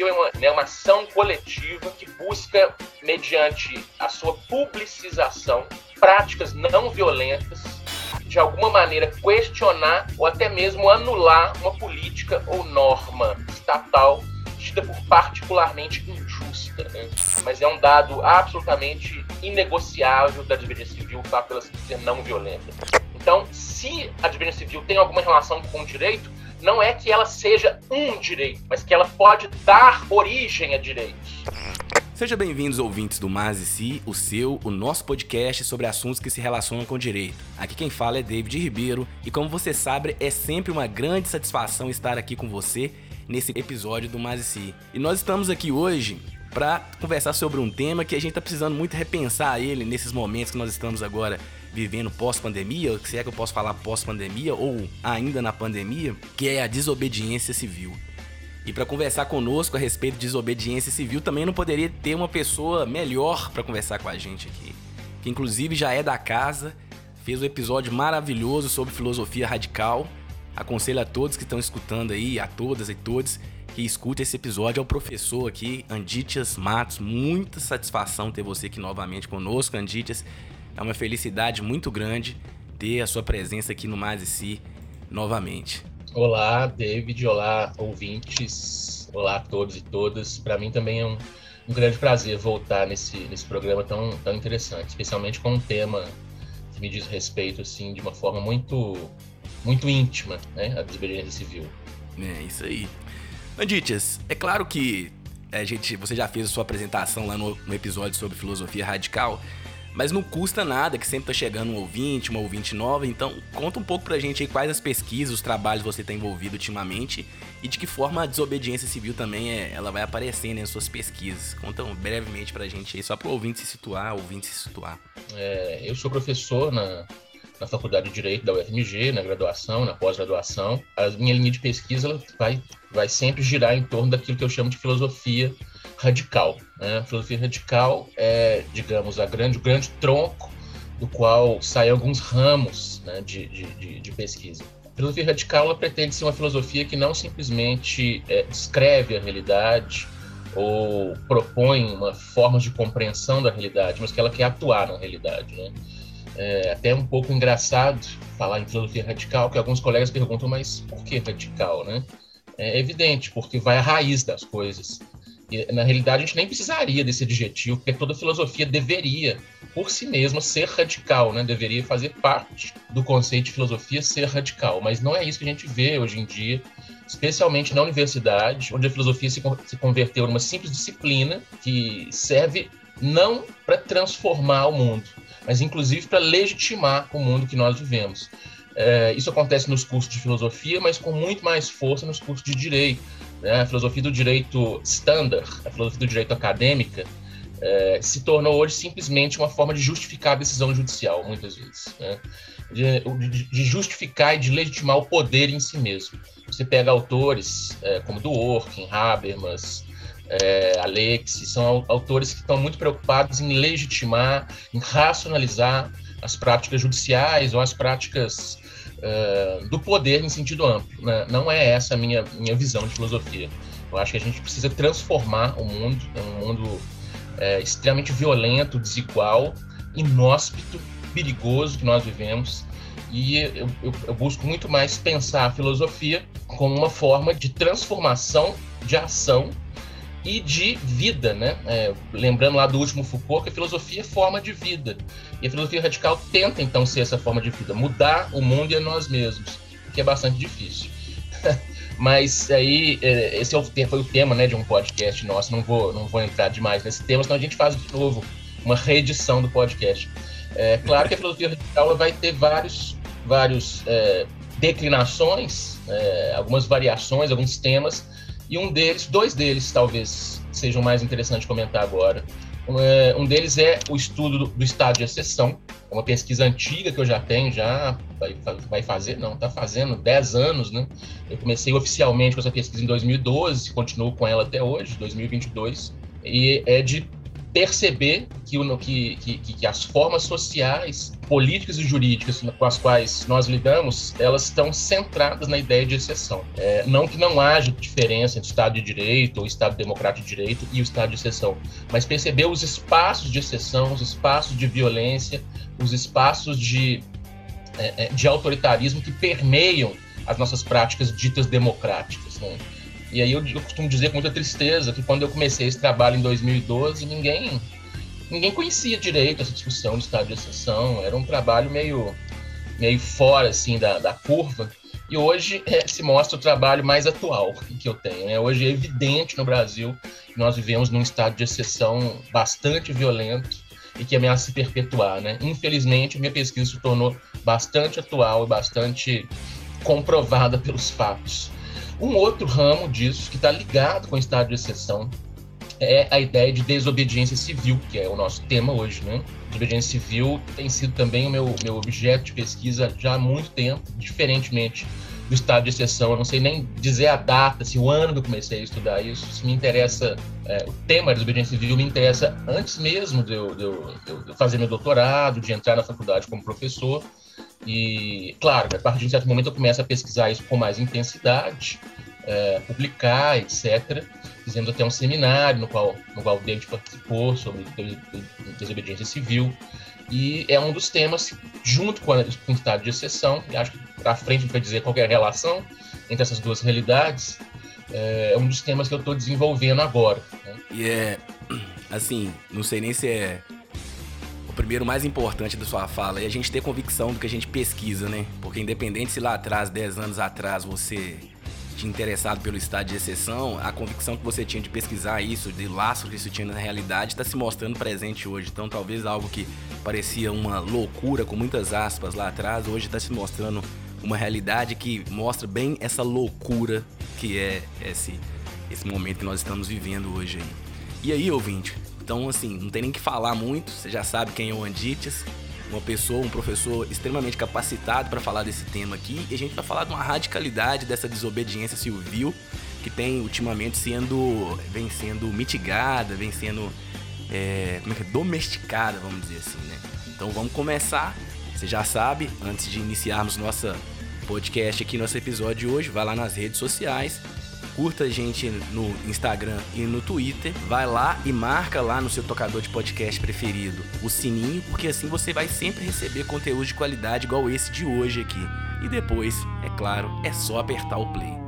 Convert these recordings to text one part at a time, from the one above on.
é uma, né, uma ação coletiva que busca, mediante a sua publicização, práticas não violentas, de alguma maneira questionar ou até mesmo anular uma política ou norma estatal tida por particularmente injusta. Né? Mas é um dado absolutamente inegociável da desobediência civil o fato dela ser não violenta. Então, se a desobediência civil tem alguma relação com o direito, não é que ela seja um direito, mas que ela pode dar origem a direitos. Sejam bem-vindos, ouvintes do Mas e Si, o seu, o nosso podcast sobre assuntos que se relacionam com direito. Aqui quem fala é David Ribeiro e, como você sabe, é sempre uma grande satisfação estar aqui com você nesse episódio do Mas e Si. E nós estamos aqui hoje para conversar sobre um tema que a gente está precisando muito repensar ele nesses momentos que nós estamos agora vivendo pós-pandemia, se é que eu posso falar pós-pandemia ou ainda na pandemia, que é a desobediência civil. E para conversar conosco a respeito de desobediência civil, também não poderia ter uma pessoa melhor para conversar com a gente aqui, que inclusive já é da casa, fez um episódio maravilhoso sobre filosofia radical. Aconselho a todos que estão escutando aí, a todas e todos, que escute esse episódio ao professor aqui, Anditias Matos. Muita satisfação ter você aqui novamente conosco, Anditias. É uma felicidade muito grande ter a sua presença aqui no Mais e Si novamente. Olá, David. Olá, ouvintes. Olá a todos e todas. Para mim também é um, um, grande prazer voltar nesse, nesse programa tão, tão interessante, especialmente com um tema que me diz respeito assim de uma forma muito muito íntima, né, a desobediência civil. É isso aí. Anditias, é claro que a gente, você já fez a sua apresentação lá no, no episódio sobre filosofia radical, mas não custa nada que sempre tá chegando um ouvinte, uma ouvinte nova. Então, conta um pouco pra gente aí quais as pesquisas, os trabalhos você tem envolvido ultimamente e de que forma a desobediência civil também é, ela vai aparecendo em suas pesquisas. Conta brevemente pra gente aí, só pro ouvinte se situar, ouvinte se situar. É, eu sou professor na, na Faculdade de Direito da UFMG, na graduação, na pós-graduação. A minha linha de pesquisa vai, vai sempre girar em torno daquilo que eu chamo de filosofia radical. Né? A filosofia radical é, digamos, a grande, o grande tronco do qual saem alguns ramos né, de, de, de, pesquisa. A filosofia radical pretende ser uma filosofia que não simplesmente é, descreve a realidade ou propõe uma forma de compreensão da realidade, mas que ela quer atuar na realidade. Né? É até um pouco engraçado falar em filosofia radical, que alguns colegas perguntam, mas por que radical, né? É evidente, porque vai à raiz das coisas. Na realidade, a gente nem precisaria desse adjetivo, porque toda filosofia deveria, por si mesma, ser radical, né? deveria fazer parte do conceito de filosofia ser radical. Mas não é isso que a gente vê hoje em dia, especialmente na universidade, onde a filosofia se, se converteu numa simples disciplina que serve não para transformar o mundo, mas inclusive para legitimar o mundo que nós vivemos. É, isso acontece nos cursos de filosofia, mas com muito mais força nos cursos de direito né, a filosofia do direito standard, a filosofia do direito acadêmica, é, se tornou hoje simplesmente uma forma de justificar a decisão judicial, muitas vezes. Né? De, de, justificar e de legitimar o poder em si mesmo. Você pega autores é, como Dworkin, Habermas, é, Alexis, são autores que estão muito preocupados em legitimar, em racionalizar as práticas judiciais ou as práticas uh, do poder em sentido amplo. Né? Não é essa a minha, minha visão de filosofia. Eu acho que a gente precisa transformar o mundo, é um mundo é, extremamente violento, desigual, inóspito, perigoso que nós vivemos. E eu, eu, eu busco muito mais pensar a filosofia como uma forma de transformação, de ação e de vida, né? É, lembrando lá do último Foucault que a filosofia é forma de vida. E a filosofia radical tenta então ser essa forma de vida, mudar o mundo e a nós mesmos, que é bastante difícil. Mas aí é, esse é foi o tema, né, de um podcast nosso. Não vou, não vou entrar demais nesse tema, senão a gente faz de novo uma reedição do podcast. É claro que a filosofia radical vai ter vários, vários é, declinações, é, algumas variações, alguns temas e um deles, dois deles talvez sejam mais interessantes de comentar agora. É, um deles é o estudo do estado de exceção, é uma pesquisa antiga que eu já tenho, já vai, vai fazer, não, está fazendo 10 anos, né? Eu comecei oficialmente com essa pesquisa em 2012, continuo com ela até hoje, 2022, e é de perceber que, que, que, que, as formas sociais, políticas e jurídicas com as quais nós lidamos, elas estão centradas na ideia de exceção. É, não que não haja diferença entre o Estado de Direito, ou Estado Democrático de Direito e o Estado de exceção, mas perceber os espaços de exceção, os espaços de violência, os espaços de, é, é de autoritarismo que permeiam as nossas práticas ditas democráticas. Né? E aí eu, eu, costumo dizer com muita tristeza que quando eu comecei esse trabalho em 2012, ninguém ninguém conhecia direito essa discussão de estado de exceção. Era um trabalho meio meio fora assim da, da curva. E hoje é, se mostra o trabalho mais atual que eu tenho. Né? Hoje é evidente no Brasil que nós vivemos num estado de exceção bastante violento e que ameaça se perpetuar. Né? Infelizmente, minha pesquisa se tornou bastante atual e bastante comprovada pelos fatos. Um outro ramo disso, que está ligado com o estado de exceção, é a ideia de desobediência civil, que é o nosso tema hoje, né? Desobediência civil tem sido também o meu, meu objeto de pesquisa já há muito tempo, diferentemente do estado de exceção. Eu não sei nem dizer a data, se o ano que eu comecei a estudar isso, se me interessa, é, o tema da desobediência civil me interessa antes mesmo de eu, de, eu, de eu fazer meu doutorado, de entrar na faculdade como professor. E, claro, a partir de um certo momento eu começo a pesquisar isso com mais intensidade, é, publicar, etc. Fizemos até um seminário no qual, no qual o David participou sobre desobediência civil. E é um dos temas, junto com, a, com o estado de exceção, e acho que para frente a gente vai dizer qual é a relação entre essas duas realidades, é, é um dos temas que eu estou desenvolvendo agora. Né? E é, assim, não sei nem se é o primeiro mais importante da sua fala é a gente ter convicção do que a gente pesquisa, né? Porque independente se lá atrás, 10 anos atrás, você tinha interessado pelo estado de exceção, a convicção que você tinha de pesquisar isso, de laço que isso tinha na realidade, está se mostrando presente hoje. Então talvez algo que parecia uma loucura, com muitas aspas lá atrás, hoje está se mostrando uma realidade que mostra bem essa loucura que é esse, esse momento que nós estamos vivendo hoje aí. E aí, ouvinte, então, assim, não tem nem que falar muito, você já sabe quem é o Andites, uma pessoa, um professor extremamente capacitado para falar desse tema aqui. E a gente vai falar de uma radicalidade dessa desobediência civil que tem ultimamente sendo, vem sendo mitigada, vem sendo é, como é que é? domesticada, vamos dizer assim, né? Então vamos começar. Você já sabe, antes de iniciarmos nossa podcast aqui, nosso episódio de hoje, vai lá nas redes sociais, curta a gente no Instagram e no Twitter, vai lá e marca lá no seu tocador de podcast preferido o sininho, porque assim você vai sempre receber conteúdo de qualidade igual esse de hoje aqui. E depois, é claro, é só apertar o play.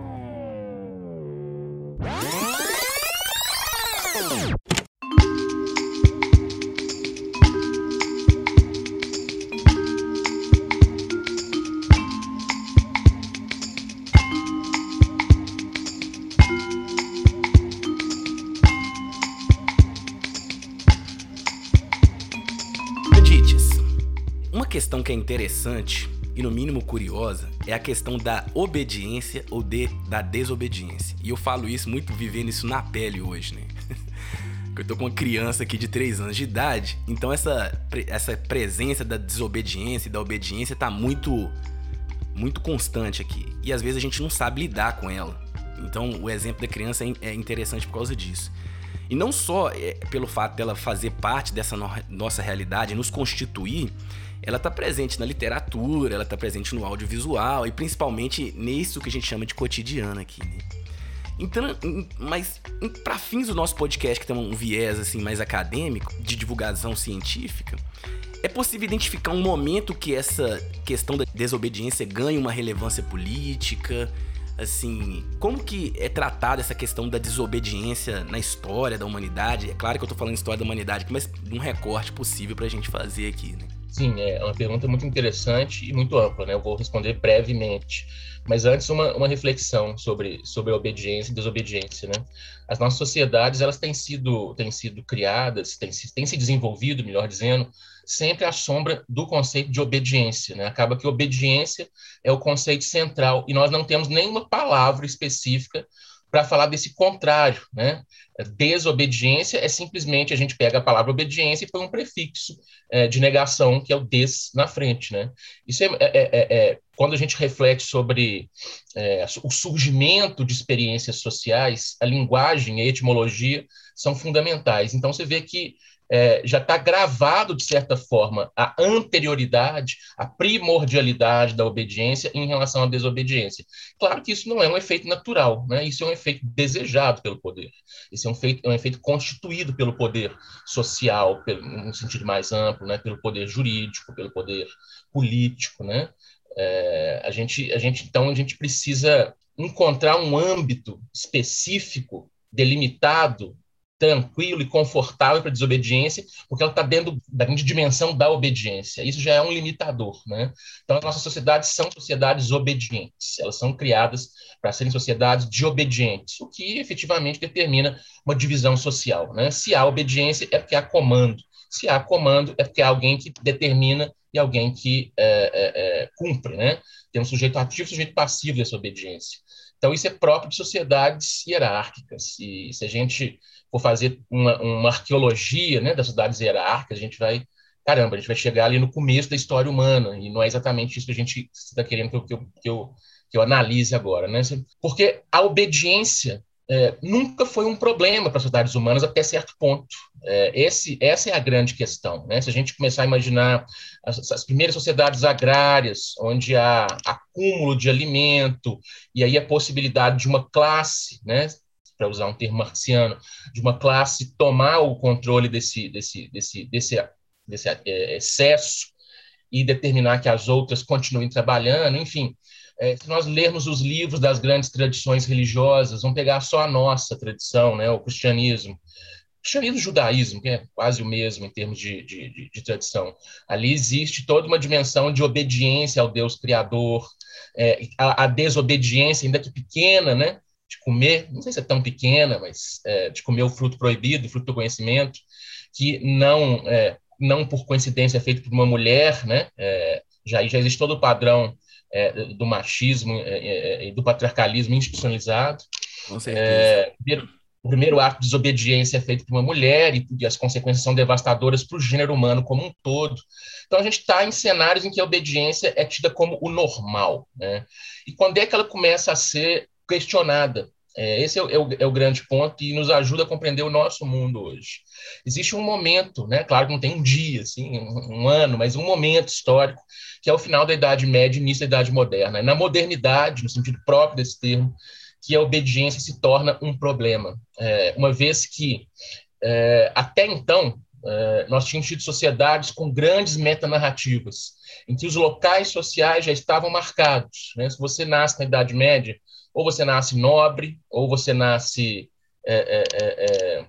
Que é interessante e no mínimo curiosa é a questão da obediência ou de, da desobediência. E eu falo isso muito vivendo isso na pele hoje, né? eu tô com uma criança aqui de 3 anos de idade, então essa, essa presença da desobediência e da obediência tá muito muito constante aqui. E às vezes a gente não sabe lidar com ela. Então o exemplo da criança é, é interessante por causa disso. E não só é, pelo fato dela fazer parte dessa no nossa realidade, nos constituir, ela está presente na literatura, ela está presente no audiovisual e principalmente nisso que a gente chama de cotidiano aqui. Né? Então, mas para fins do nosso podcast que tem um viés assim mais acadêmico de divulgação científica, é possível identificar um momento que essa questão da desobediência ganha uma relevância política, assim, como que é tratada essa questão da desobediência na história da humanidade? É claro que eu tô falando história da humanidade, mas um recorte possível pra gente fazer aqui, né? Sim, é uma pergunta muito interessante e muito ampla, né? Eu vou responder brevemente. Mas antes, uma, uma reflexão sobre, sobre obediência e desobediência, né? As nossas sociedades, elas têm sido, têm sido criadas, têm, têm se desenvolvido, melhor dizendo, sempre à sombra do conceito de obediência, né? Acaba que obediência é o conceito central e nós não temos nenhuma palavra específica para falar desse contrário, né? Desobediência é simplesmente a gente pega a palavra obediência e põe um prefixo é, de negação, que é o des na frente, né? Isso é, é, é, é quando a gente reflete sobre é, o surgimento de experiências sociais, a linguagem e a etimologia são fundamentais. Então você vê que é, já está gravado, de certa forma, a anterioridade, a primordialidade da obediência em relação à desobediência. Claro que isso não é um efeito natural, né? isso é um efeito desejado pelo poder. Isso é um, feito, é um efeito constituído pelo poder social, pelo, no sentido mais amplo, né? pelo poder jurídico, pelo poder político. Né? É, a, gente, a gente, então, a gente precisa encontrar um âmbito específico, delimitado, tranquilo e confortável para desobediência, porque ela está dentro da grande dimensão da obediência. Isso já é um limitador. Né? Então, as nossas sociedades são sociedades obedientes. Elas são criadas para serem sociedades de obedientes, o que efetivamente determina uma divisão social. Né? Se há obediência, é porque há comando. Se há comando, é porque há alguém que determina e alguém que é, é, é, cumpre. Né? Tem um sujeito ativo e um sujeito passivo dessa obediência. Então, isso é próprio de sociedades hierárquicas. E se a gente fazer uma, uma arqueologia né, das cidades hierárquicas, a gente vai. Caramba, a gente vai chegar ali no começo da história humana, e não é exatamente isso que a gente está querendo que eu, que, eu, que, eu, que eu analise agora. Né? Porque a obediência é, nunca foi um problema para as sociedades humanas até certo ponto. É, esse, essa é a grande questão. Né? Se a gente começar a imaginar as, as, primeiras sociedades agrárias, onde há acúmulo de alimento, e aí a possibilidade de uma classe, né, para usar um termo marxiano, de uma classe tomar o controle desse, desse, desse, desse, desse é, excesso e determinar que as outras continuem trabalhando, enfim. É, se nós lermos os livros das grandes tradições religiosas, vamos pegar só a nossa tradição, né, o cristianismo, cristianismo e judaísmo, que é quase o mesmo em termos de, de, de, de, tradição. Ali existe toda uma dimensão de obediência ao Deus Criador, é, a, a, desobediência, ainda que pequena, né, de comer, não sei se é tão pequena, mas é, de comer o fruto proibido, o fruto do conhecimento, que não, é, não por coincidência é feito por uma mulher, né, é, já, já existe todo o padrão é, do machismo é, e do patriarcalismo institucionalizado. Com certeza o primeiro ato de desobediência é feito por uma mulher e, e as consequências são devastadoras para o gênero humano como um todo. Então a gente está em cenários em que a obediência é tida como o normal. Né? E quando é que ela começa a ser questionada? É, esse é o, é, o, é o, grande ponto e nos ajuda a compreender o nosso mundo hoje. Existe um momento, né? claro que não tem um dia, assim, um, um ano, mas um momento histórico, que é o final da Idade Média e início da Idade Moderna. Na modernidade, no sentido próprio desse termo, que a obediência se torna um problema, é, uma vez que é, até então é, nós tínhamos tido sociedades com grandes metanarrativas, em que os locais sociais já estavam marcados. Né? Se você nasce na Idade Média, ou você nasce nobre, ou você nasce é, é, é,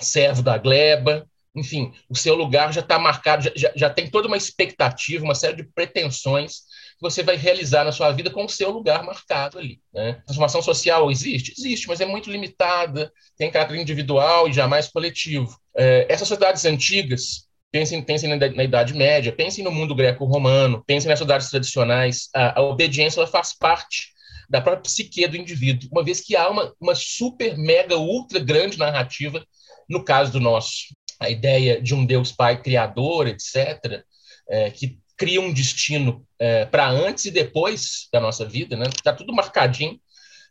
servo da gleba, enfim, o seu lugar já está marcado, já, já, tem toda uma expectativa, uma série de pretensões que você vai realizar na sua vida com o seu lugar marcado ali. Né? Transformação social existe? Existe, mas é muito limitada, tem caráter individual e jamais coletivo. É, essas sociedades antigas, pensem, pensem na, na, Idade Média, pensem no mundo greco-romano, pensem nas sociedades tradicionais, a, a obediência ela faz parte da própria psique do indivíduo, uma vez que há uma, uma super, mega, ultra grande narrativa, no caso do nosso, a ideia de um Deus Pai criador, etc., é, que cria um destino é, para antes e depois da nossa vida, né? Está tudo marcadinho.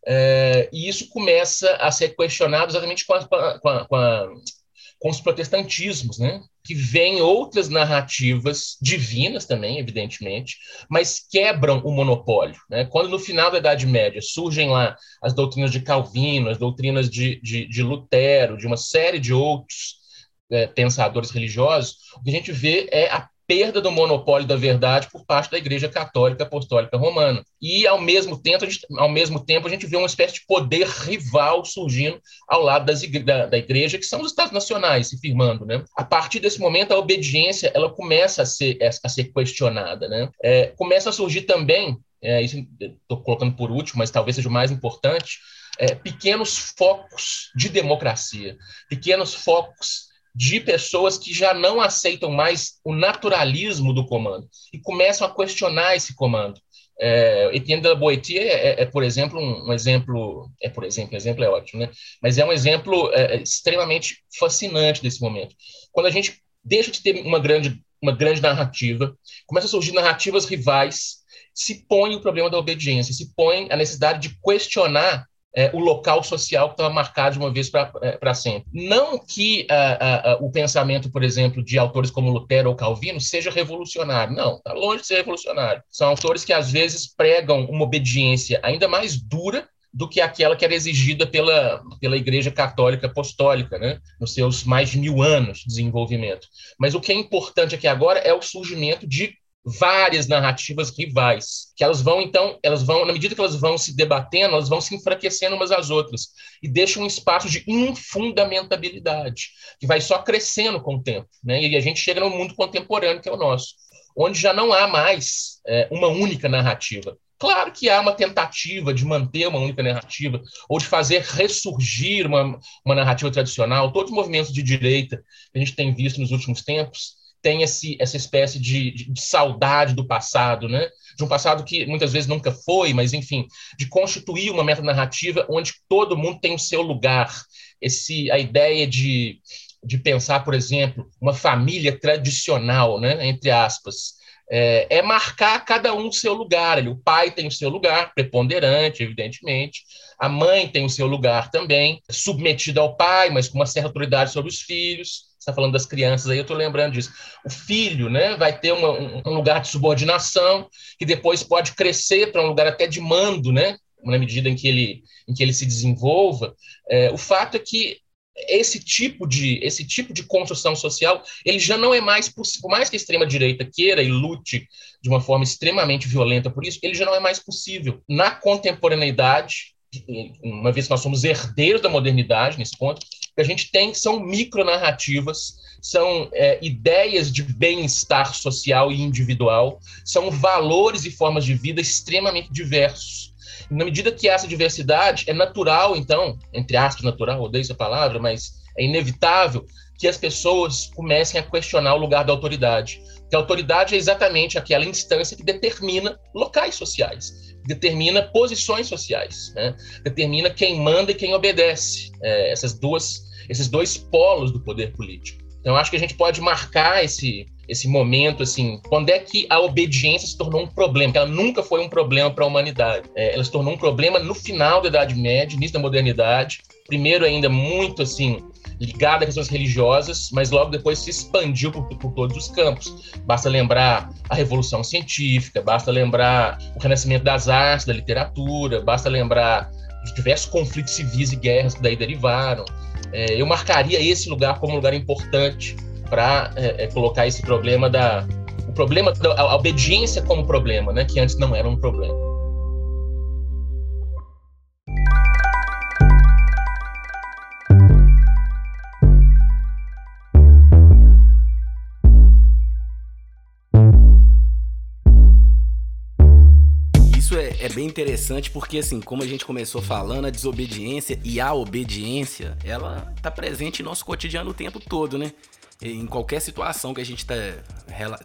É, e isso começa a ser questionado exatamente com, a, com, a, com, a, com os protestantismos, né? que vêm outras narrativas divinas também, evidentemente, mas quebram o monopólio. Né? Quando no final da Idade Média surgem lá as doutrinas de Calvino, as doutrinas de, de, de Lutero, de uma série de outros é, pensadores religiosos, o que a gente vê é a perda do monopólio da verdade por parte da Igreja Católica Apostólica Romana. E, ao mesmo tempo, a gente, ao mesmo tempo, a gente vê uma espécie de poder rival surgindo ao lado das igre da, da, Igreja, que são os Estados Nacionais se firmando. Né? A partir desse momento, a obediência ela começa a ser, a ser questionada. Né? É, começa a surgir também, é, isso estou colocando por último, mas talvez seja o mais importante, é, pequenos focos de democracia, pequenos focos de pessoas que já não aceitam mais o naturalismo do comando e começam a questionar esse comando. É, Etienne de la Boétie é, é, é, por exemplo, um, um, exemplo, é por exemplo, exemplo é ótimo, né? Mas é um exemplo é, é, extremamente fascinante desse momento. Quando a gente deixa de ter uma grande, uma grande narrativa, começa a surgir narrativas rivais, se põe o problema da obediência, se põe a necessidade de questionar é, o local social que estava marcado de uma vez para é, sempre. Não que uh, uh, o pensamento, por exemplo, de autores como Lutero ou Calvino seja revolucionário. Não, está longe de ser revolucionário. São autores que, às vezes, pregam uma obediência ainda mais dura do que aquela que era exigida pela, pela Igreja Católica Apostólica, né? nos seus mais de mil anos de desenvolvimento. Mas o que é importante aqui agora é o surgimento de várias narrativas rivais, que elas vão então, elas vão, na medida que elas vão se debatendo, elas vão se enfraquecendo umas às outras e deixam um espaço de infundamentabilidade, que vai só crescendo com o tempo, né? E a gente chega no mundo contemporâneo que é o nosso, onde já não há mais é, uma única narrativa. Claro que há uma tentativa de manter uma única narrativa ou de fazer ressurgir uma, uma narrativa tradicional. Todos os movimentos de direita que a gente tem visto nos últimos tempos tem esse, essa espécie de, de, de, saudade do passado, né? De um passado que muitas vezes nunca foi, mas enfim, de constituir uma metanarrativa onde todo mundo tem o seu lugar. Esse, a ideia de, de pensar, por exemplo, uma família tradicional, né? Entre aspas, é, é marcar cada um o seu lugar. O pai tem o seu lugar, preponderante, evidentemente. A mãe tem o seu lugar também, submetida ao pai, mas com uma certa autoridade sobre os filhos está falando das crianças aí, eu estou lembrando disso. O filho né, vai ter uma, um lugar de subordinação, que depois pode crescer para um lugar até de mando, né, na medida em que ele, em que ele se desenvolva. É, o fato é que esse tipo de esse tipo de construção social ele já não é mais possível por mais que a extrema direita queira e lute de uma forma extremamente violenta por isso ele já não é mais possível na contemporaneidade uma vez que nós somos herdeiros da modernidade nesse ponto que a gente tem são micronarrativas, são é, ideias de bem-estar social e individual, são valores e formas de vida extremamente diversos. Na medida que essa diversidade é natural, então, entre aspas, natural, odeio essa palavra, mas é inevitável que as pessoas comecem a questionar o lugar da autoridade. Que a autoridade é exatamente aquela instância que determina locais sociais, determina posições sociais, né? determina quem manda e quem obedece. É, essas duas esses dois polos do poder político. Então, acho que a gente pode marcar esse, esse momento, assim, quando é que a obediência se tornou um problema, que ela nunca foi um problema para a humanidade. É, ela se tornou um problema no final da Idade Média, início da modernidade, primeiro ainda muito, assim, ligada a questões religiosas, mas logo depois se expandiu por, por, todos os campos. Basta lembrar a Revolução Científica, basta lembrar o renascimento das artes, da literatura, basta lembrar os diversos conflitos civis e guerras que daí derivaram. É, eu marcaria esse lugar como um lugar importante para é, é, colocar esse problema da o problema da obediência como problema, né, que antes não era um problema. É bem interessante porque, assim, como a gente começou falando, a desobediência e a obediência, ela tá presente em nosso cotidiano o tempo todo, né? Em qualquer situação que a gente tá,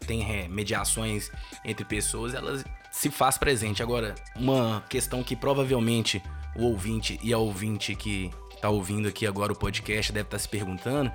tem é, mediações entre pessoas, elas se faz presente. Agora, uma questão que provavelmente o ouvinte e a ouvinte que tá ouvindo aqui agora o podcast deve estar tá se perguntando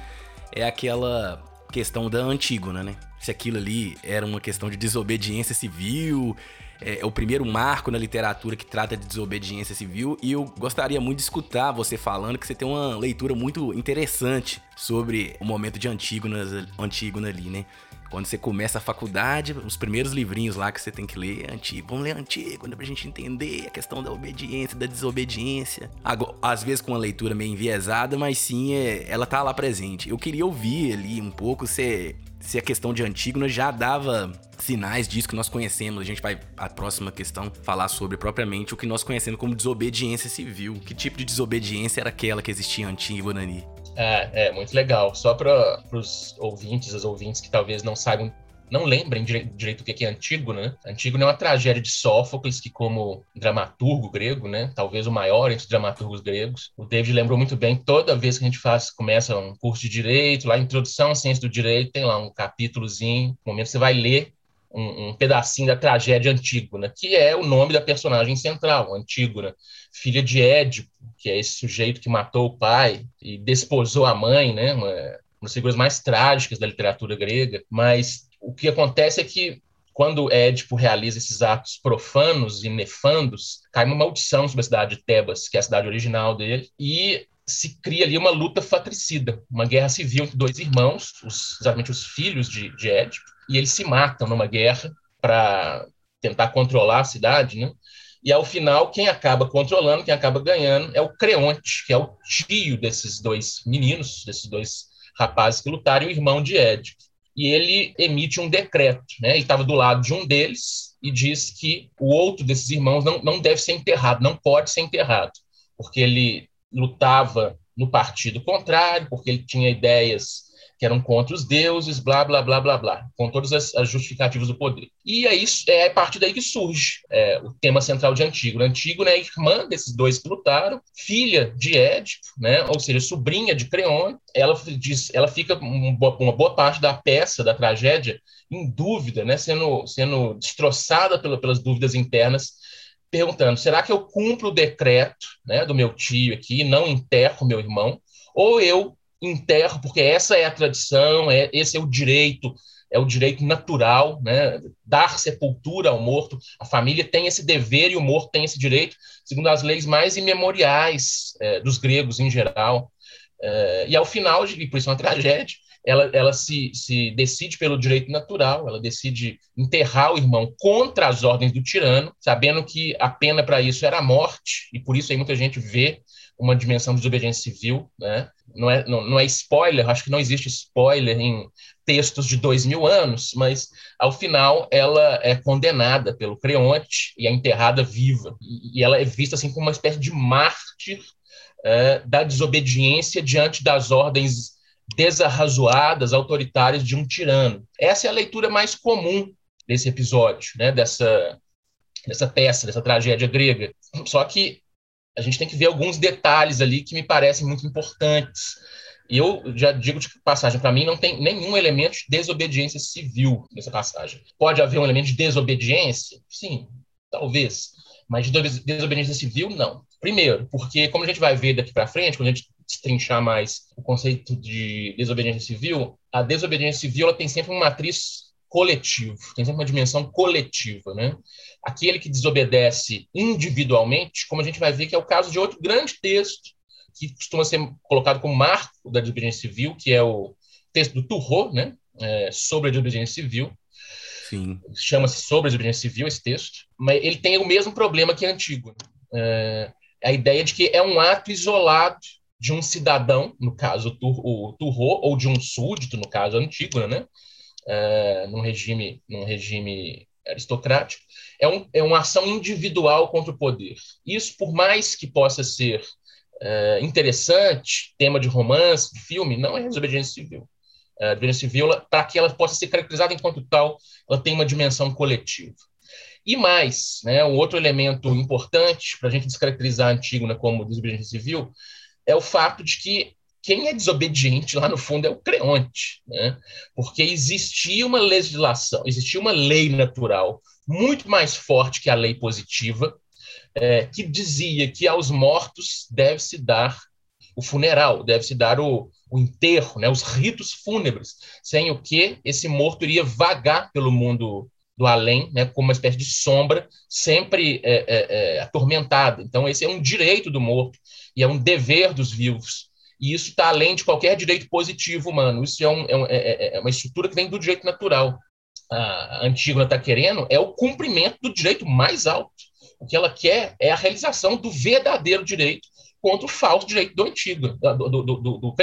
é aquela questão da Antígona, né? Se aquilo ali era uma questão de desobediência civil, é, é, o primeiro marco na literatura que trata de desobediência civil e eu gostaria muito de escutar você falando que você tem uma leitura muito interessante sobre o momento de Antígona, Antígona ali, né? Quando você começa a faculdade, os primeiros livrinhos lá que você tem que ler é antigo. Vamos ler antigo, né? Pra gente entender a questão da obediência, da desobediência. Agora, às vezes com uma leitura meio enviesada, mas sim, é, ela tá lá presente. Eu queria ouvir ali um pouco se, se a questão de Antígona já dava sinais disso que nós conhecemos. A gente vai, a próxima questão, falar sobre propriamente o que nós conhecemos como desobediência civil. Que tipo de desobediência era aquela que existia em Antígona ali? É, é muito legal. Só para os ouvintes, as ouvintes que talvez não saibam não lembrem direito, o que é Antígona, né? Antígona é uma tragédia de Sófocles, que como dramaturgo grego, né, talvez o maior entre os dramaturgos gregos, o David lembrou muito bem, toda vez que a gente faz, começa um curso de direito, lá introdução à ciência do direito, tem lá um capítulozinho, no momento você vai ler um, um, pedacinho da tragédia Antígona, que é o nome da personagem central, Antígona, filha de Édipo, que é esse sujeito que matou o pai e desposou a mãe, né? Uma, uma das figuras mais trágicas da literatura grega. Mas o que acontece é que quando Édipo realiza esses atos profanos e nefandos, cai uma maldição sobre a cidade de Tebas, que é a cidade original dele, e se cria ali uma luta fratricida, uma guerra civil entre dois irmãos, os, exatamente os filhos de, de Édipo, e eles se matam numa guerra para tentar controlar a cidade, né? E ao final, quem acaba controlando, quem acaba ganhando é o Creonte, que é o tio desses dois meninos, desses dois rapazes que lutaram, e o irmão de Édipo. E ele emite um decreto, né? Ele estava do lado de um deles e diz que o outro desses irmãos não, não deve ser enterrado, não pode ser enterrado, porque ele lutava no partido contrário, porque ele tinha ideias que eram contra os deuses, blá, blá, blá, blá, blá, com todas as, as justificativas do poder. E é, isso, é a partir daí que surge é, o tema central de Antígona. Antígona é irmã desses dois que lutaram, filha de Édipo, né, ou seja, sobrinha de Creone. Ela, diz, ela fica uma boa parte da peça, da tragédia, em dúvida, né, sendo, sendo destroçada pela, pelas dúvidas internas, perguntando: será que eu cumpro o decreto né, do meu tio aqui, não enterro meu irmão? Ou eu enterro, porque essa é a tradição, é, esse é o direito, é o direito natural, né? Dar sepultura ao morto. A família tem esse dever e o morto tem esse direito, segundo as leis mais imemoriais é, dos gregos em geral. É, e ao final, e por isso é uma tragédia, ela, ela se, se decide pelo direito natural, ela decide enterrar o irmão contra as ordens do tirano, sabendo que a pena para isso era a morte, e por isso aí muita gente vê uma dimensão de desobediência civil, né? Não é, não, não é spoiler, acho que não existe spoiler em textos de dois mil anos, mas ao final ela é condenada pelo Creonte e é enterrada viva. E, e ela é vista assim como uma espécie de mártir é, da desobediência diante das ordens desarrazoadas, autoritárias de um tirano. Essa é a leitura mais comum desse episódio, né? dessa, dessa peça, dessa tragédia grega. Só que a gente tem que ver alguns detalhes ali que me parecem muito importantes. E eu já digo de passagem, para mim não tem nenhum elemento de desobediência civil nessa passagem. Pode haver um elemento de desobediência? Sim, talvez. Mas de desobediência civil, não. Primeiro, porque, como a gente vai ver daqui para frente, quando a gente destrinchar mais o conceito de desobediência civil, a desobediência civil ela tem sempre uma matriz coletivo, tem sempre uma dimensão coletiva, né? Aquele que desobedece individualmente, como a gente vai ver que é o caso de outro grande texto que costuma ser colocado como marco da desobediência civil, que é o texto do Turro, né? É, sobre a desobediência civil. Chama-se sobre a desobediência civil esse texto, mas ele tem o mesmo problema que é antigo. É, a ideia de que é um ato isolado de um cidadão, no caso o Turro, ou de um súdito, no caso Antígona, né? Uh, num regime, num regime aristocrático, é, um, é uma ação individual contra o poder. Isso, por mais que possa ser uh, interessante, tema de romance, de filme, não é desobediência civil. A desobediência civil, para que ela possa ser caracterizada enquanto tal, ela tem uma dimensão coletiva. E mais, né, um outro elemento importante para a gente descaracterizar a Antígona como desobediência civil é o fato de que quem é desobediente lá no fundo é o Creonte, né? porque existia uma legislação, existia uma lei natural muito mais forte que a lei positiva, é, que dizia que aos mortos deve-se dar o funeral, deve-se dar o, o enterro, né? os ritos fúnebres, sem o que esse morto iria vagar pelo mundo do além, né, como uma espécie de sombra, sempre é, é, é, atormentada. Então, esse é um direito do morto e é um dever dos vivos e isso está além de qualquer direito positivo humano. Isso é, um, é, é, é, é uma estrutura que vem do direito natural. A Antígona está querendo é o cumprimento do direito mais alto. O que ela quer é a realização do verdadeiro direito contra o falso direito do antigo, do, do, do, do.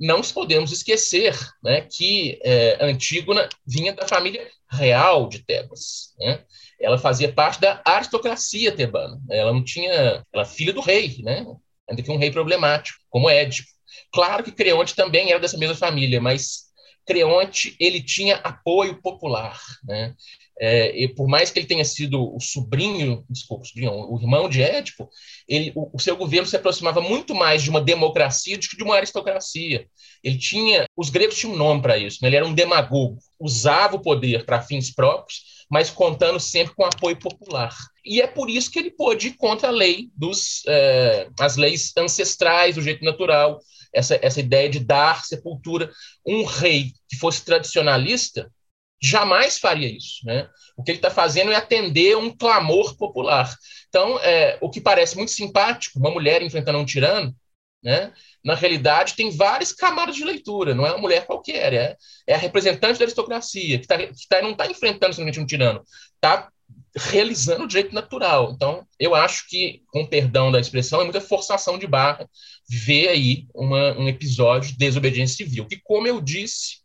Não podemos esquecer né, que é, Antígona vinha da família real de Tebas. Né? Ela fazia parte da aristocracia tebana. Ela não tinha. Ela era filha do rei, né? Ainda que um rei problemático, como Édipo. Claro que Creonte também era dessa mesma família, mas Creonte ele tinha apoio popular, né? É, e por mais que ele tenha sido o sobrinho, desculpa, o, sobrinho, o irmão de Édipo, ele, o, o, seu governo se aproximava muito mais de uma democracia do que de uma aristocracia. Ele tinha, os gregos tinham um nome para isso, né? ele era um demagogo, usava o poder para fins próprios, mas contando sempre com apoio popular. E é por isso que ele pôde ir contra a lei dos, é, as leis ancestrais, do jeito natural, essa, essa ideia de dar sepultura. Um rei que fosse tradicionalista jamais faria isso. Né? O que ele está fazendo é atender um clamor popular. Então, é, o que parece muito simpático, uma mulher enfrentando um tirano, né? na realidade tem várias camadas de leitura, não é uma mulher qualquer, é, é a representante da aristocracia, que, tá, que tá, não está enfrentando simplesmente um tirano, está realizando o direito natural. Então, eu acho que, com perdão da expressão, é muita forçação de barra ver aí uma, um episódio de desobediência civil, que, como eu disse,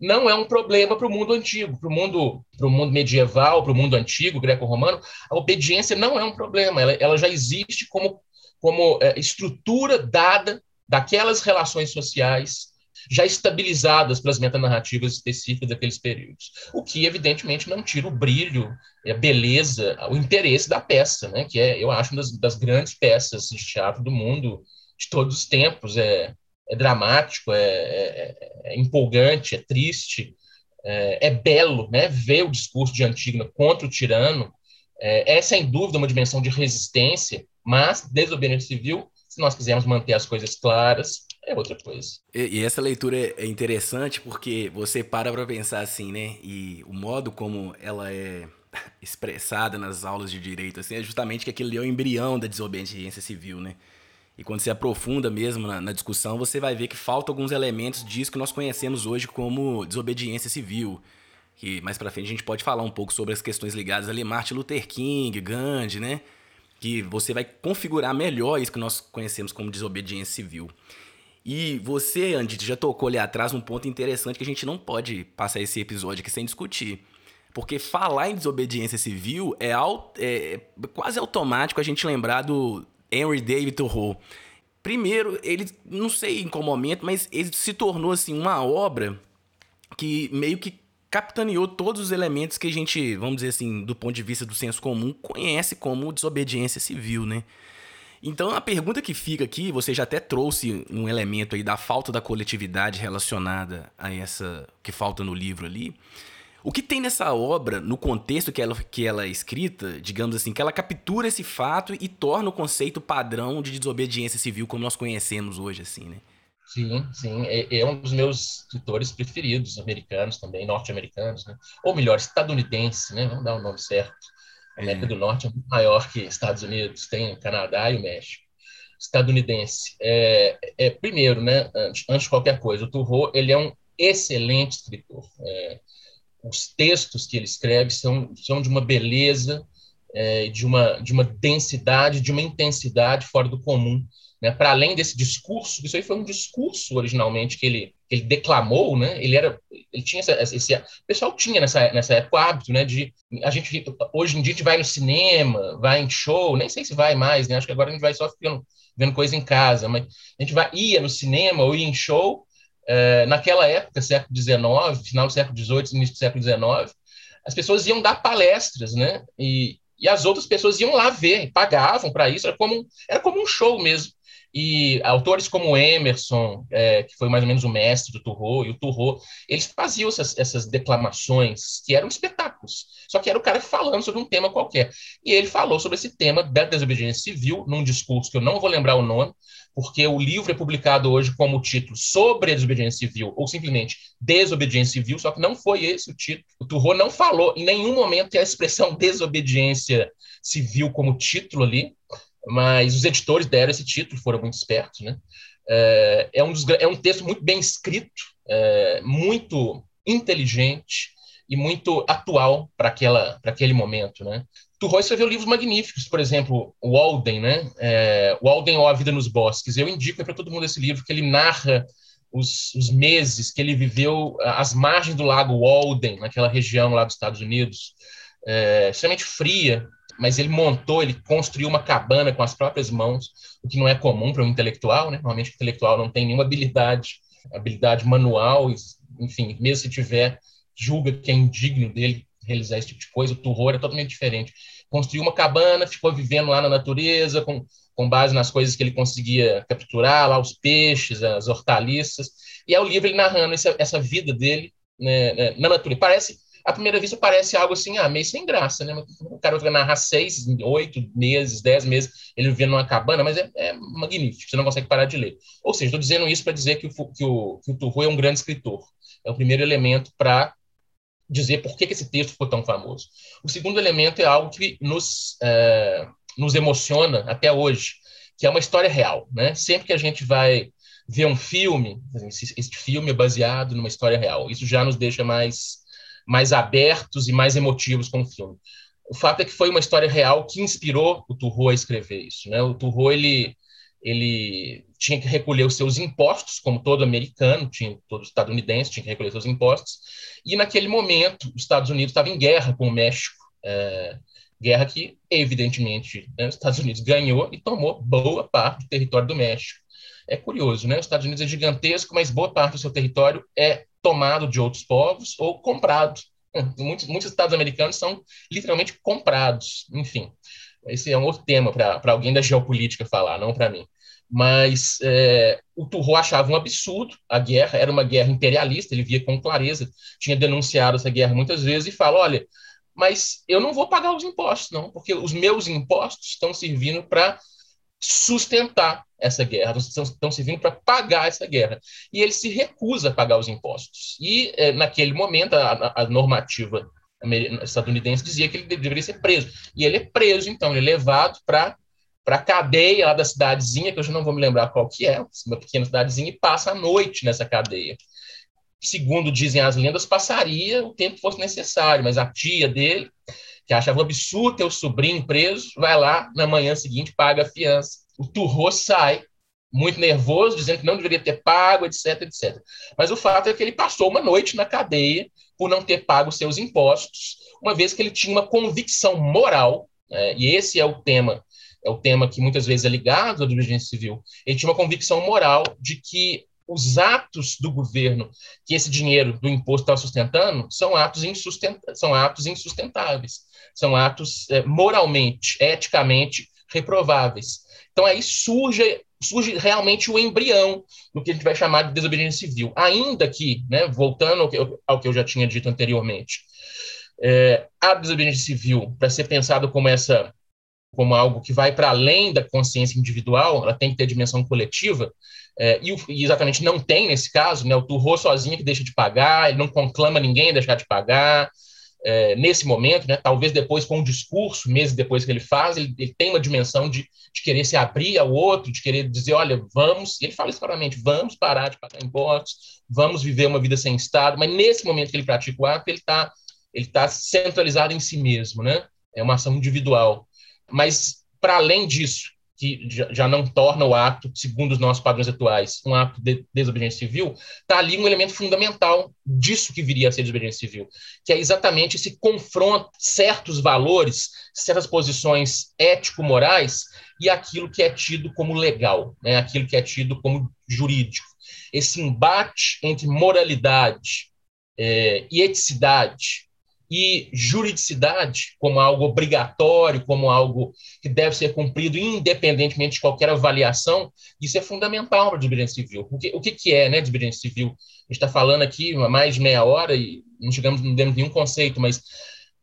não é um problema para o mundo antigo, para o mundo, mundo medieval, para o mundo antigo, greco-romano, a obediência não é um problema, ela, ela já existe como, como é, estrutura dada daquelas relações sociais já estabilizadas pelas metanarrativas específicas daqueles períodos. O que, evidentemente, não tira o brilho, a beleza, o interesse da peça, né? que é, eu acho, uma das, das grandes peças de teatro do mundo de todos os tempos. É, é dramático, é, é, é empolgante, é triste, é, é, belo né? ver o discurso de Antígona contra o tirano. É, é, sem dúvida, uma dimensão de resistência, mas desobediência civil, se nós quisermos manter as coisas claras, é outra coisa. E, e essa leitura é interessante porque você para para pensar assim, né? E o modo como ela é expressada nas aulas de direito assim, é justamente que aquele é o embrião da desobediência civil, né? E quando você aprofunda mesmo na, na, discussão, você vai ver que faltam alguns elementos disso que nós conhecemos hoje como desobediência civil. Que mais para frente a gente pode falar um pouco sobre as questões ligadas ali, Martin Luther King, Gandhi, né? Que você vai configurar melhor isso que nós conhecemos como desobediência civil. E você, Andy, já tocou ali atrás um ponto interessante que a gente não pode passar esse episódio aqui sem discutir. Porque falar em desobediência civil é, é quase automático a gente lembrar do Henry David Thoreau. Primeiro, ele, não sei em qual momento, mas ele se tornou assim uma obra que meio que capitaneou todos os elementos que a gente, vamos dizer assim, do ponto de vista do senso comum, conhece como desobediência civil, né? Então a pergunta que fica aqui, você já até trouxe um elemento aí da falta da coletividade relacionada a essa que falta no livro ali. O que tem nessa obra, no contexto que ela, que ela é escrita, digamos assim, que ela captura esse fato e torna o conceito padrão de desobediência civil como nós conhecemos hoje, assim, né? Sim, sim. É, é um dos meus escritores preferidos, americanos também, norte-americanos, né? Ou melhor, estadunidense, né? Vamos dar o nome certo. A América é. do Norte é muito maior que Estados Unidos, tem o Canadá e o México. Estadunidense. É, é primeiro, né, antes, antes de qualquer coisa, o Turro, ele é um excelente escritor. É, os textos que ele escreve são, são de uma beleza, é, de, uma, de uma densidade, de uma intensidade fora do comum. Né? Para além desse discurso, isso aí foi um discurso originalmente que ele, que ele declamou, né? ele era ele tinha essa, esse, o pessoal tinha nessa, nessa época o hábito, né, de a gente hoje em dia a gente vai no cinema, vai em show, nem sei se vai mais, né, acho que agora a gente vai só ficando vendo coisa em casa, mas a gente vai ia no cinema ou ia em show é, naquela época, século XIX, final do século XVIII, início do século XIX, as pessoas iam dar palestras, né, e, e as outras pessoas iam lá ver, pagavam para isso, era como, era como um show mesmo. E autores como Emerson, é, que foi mais ou menos o mestre do Turro, e o Turro, eles faziam essas, essas, declamações que eram espetáculos. Só que era o cara falando sobre um tema qualquer. E ele falou sobre esse tema da desobediência civil num discurso que eu não vou lembrar o nome, porque o livro é publicado hoje como título sobre a desobediência civil, ou simplesmente desobediência civil, só que não foi esse o título. O Turro não falou em nenhum momento a expressão desobediência civil como título ali, mas os editores deram esse título, foram muito espertos, né? É, é um, dos, é um texto muito bem escrito, é, muito inteligente e muito atual para aquele momento, né? Turroy escreveu livros magníficos, por exemplo, Walden, né? É, Walden ou A Vida nos Bosques. Eu indico para todo mundo esse livro, que ele narra os, os, meses que ele viveu às margens do lago Walden, naquela região lá dos Estados Unidos, é, extremamente fria, mas ele montou, ele construiu uma cabana com as próprias mãos, o que não é comum para um intelectual, né? Normalmente o intelectual não tem nenhuma habilidade, habilidade manual, enfim, mesmo se tiver, julga que é indigno dele realizar esse tipo de coisa. O Turro é totalmente diferente. Construiu uma cabana, ficou vivendo lá na natureza, com, com base nas coisas que ele conseguia capturar, lá os peixes, as hortaliças. E é o livro ele narrando essa, essa vida dele né, né na natureza. Parece à primeira vista parece algo assim, ah, meio sem graça, né? O cara vai narrar seis, oito meses, dez meses, ele vivendo numa cabana, mas é, é magnífico, você não consegue parar de ler. Ou seja, estou dizendo isso para dizer que o, que, o, que o Turro é um grande escritor. É o primeiro elemento para dizer por que, que esse texto ficou tão famoso. O segundo elemento é algo que nos, é, nos emociona até hoje, que é uma história real. Né? Sempre que a gente vai ver um filme, este filme é baseado numa história real. Isso já nos deixa mais, mais abertos e mais emotivos com o filme. O fato é que foi uma história real que inspirou o Turro a escrever isso. Né? O Turro ele, ele tinha que recolher os seus impostos, como todo americano, tinha, todo estadunidense tinha que recolher seus impostos, e naquele momento os Estados Unidos estavam em guerra com o México, é, guerra que, evidentemente, né, os Estados Unidos ganhou e tomou boa parte do território do México. É curioso, né? Os Estados Unidos é gigantesco, mas boa parte do seu território é tomado de outros povos ou comprado. Muitos, muitos estados americanos são literalmente comprados. Enfim, esse é um outro tema para alguém da geopolítica falar, não para mim. Mas é, o Turro achava um absurdo a guerra, era uma guerra imperialista, ele via com clareza, tinha denunciado essa guerra muitas vezes e fala: olha, mas eu não vou pagar os impostos, não, porque os meus impostos estão servindo para sustentar essa guerra, estão, servindo para pagar essa guerra. E ele se recusa a pagar os impostos. E, é, naquele momento, a, a normativa estadunidense dizia que ele deveria ser preso. E ele é preso, então, ele é levado para para a cadeia lá da cidadezinha, que eu já não vou me lembrar qual que é, uma pequena cidadezinha, e passa a noite nessa cadeia. Segundo dizem as lendas, passaria o tempo que fosse necessário, mas a tia dele, que achava absurdo ter o sobrinho preso, vai lá na manhã seguinte, paga a fiança. O Turro sai, muito nervoso, dizendo que não deveria ter pago, etc, etc. Mas o fato é que ele passou uma noite na cadeia por não ter pago seus impostos, uma vez que ele tinha uma convicção moral, né, e esse é o tema, é o tema que muitas vezes é ligado à desobediência civil. Ele tinha uma convicção moral de que os atos do governo que esse dinheiro do imposto estava sustentando são atos, são atos insustentáveis, são atos é, moralmente, eticamente reprováveis. Então aí surge surge realmente o embrião do que a gente vai chamar de desobediência civil. Ainda que, né, voltando ao que, eu, ao que eu já tinha dito anteriormente, é, a desobediência civil, para ser pensado como essa como algo que vai para além da consciência individual, ela tem que ter dimensão coletiva, é, e, e, exatamente não tem nesse caso, né, o Turro sozinho que deixa de pagar, ele não conclama ninguém a deixar de pagar, é, nesse momento, né, talvez depois com um discurso, meses depois que ele faz, ele, ele tem uma dimensão de, de, querer se abrir ao outro, de querer dizer, olha, vamos, ele fala isso claramente, vamos parar de pagar impostos, vamos viver uma vida sem Estado, mas nesse momento que ele pratica o ato, ele está ele tá centralizado em si mesmo, né? É uma ação individual. Mas, para além disso, que já não torna o ato, segundo os nossos padrões atuais, um ato de desobediência civil, está ali um elemento fundamental disso que viria a ser desobediência civil, que é exatamente esse confronto, certos valores, certas posições ético-morais e aquilo que é tido como legal, né? aquilo que é tido como jurídico. Esse embate entre moralidade é, e eticidade, e juridicidade como algo obrigatório, como algo que deve ser cumprido independentemente de qualquer avaliação, isso é fundamental para a desobediência civil. O que, o que, que é né, desobediência civil? A gente está falando aqui há mais de meia hora e não chegamos, não demos nenhum conceito, mas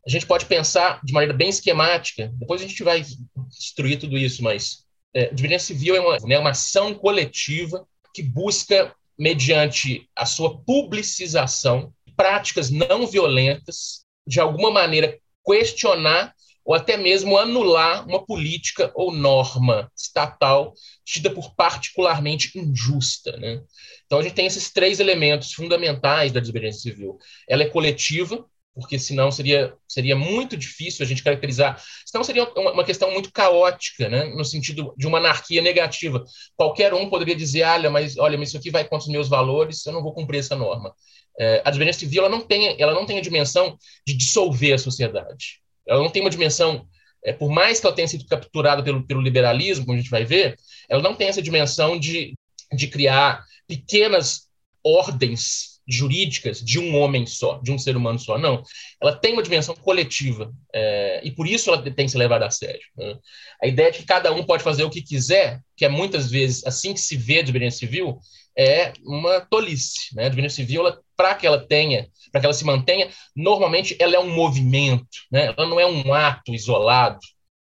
a gente pode pensar de maneira bem esquemática, depois a gente vai destruir tudo isso, mas é, desobediência civil é uma, né, uma ação coletiva que busca, mediante a sua publicização, práticas não violentas de alguma maneira, questionar ou até mesmo anular uma política ou norma estatal tida por particularmente injusta. Né? Então, a gente tem esses três elementos fundamentais da desobediência civil. Ela é coletiva, porque senão seria, seria muito difícil a gente caracterizar. Senão seria uma, questão muito caótica, né? no sentido de uma anarquia negativa. Qualquer um poderia dizer: olha, mas, olha, mas isso aqui vai contra os meus valores, eu não vou cumprir essa norma é, a desobediência civil ela não, tem, ela não tem a dimensão de dissolver a sociedade. Ela não tem uma dimensão, é, por mais que ela tenha sido capturada pelo, pelo liberalismo, como a gente vai ver, ela não tem essa dimensão de, de criar pequenas ordens jurídicas de um homem só, de um ser humano só. Não. Ela tem uma dimensão coletiva é, e por isso ela tem que ser levada a sério. Né? A ideia de que cada um pode fazer o que quiser, que é muitas vezes assim que se vê a desobediência civil, é uma tolice. Né? A desobediência civil, para que ela tenha, para que ela se mantenha, normalmente ela é um movimento, né? ela não é um ato isolado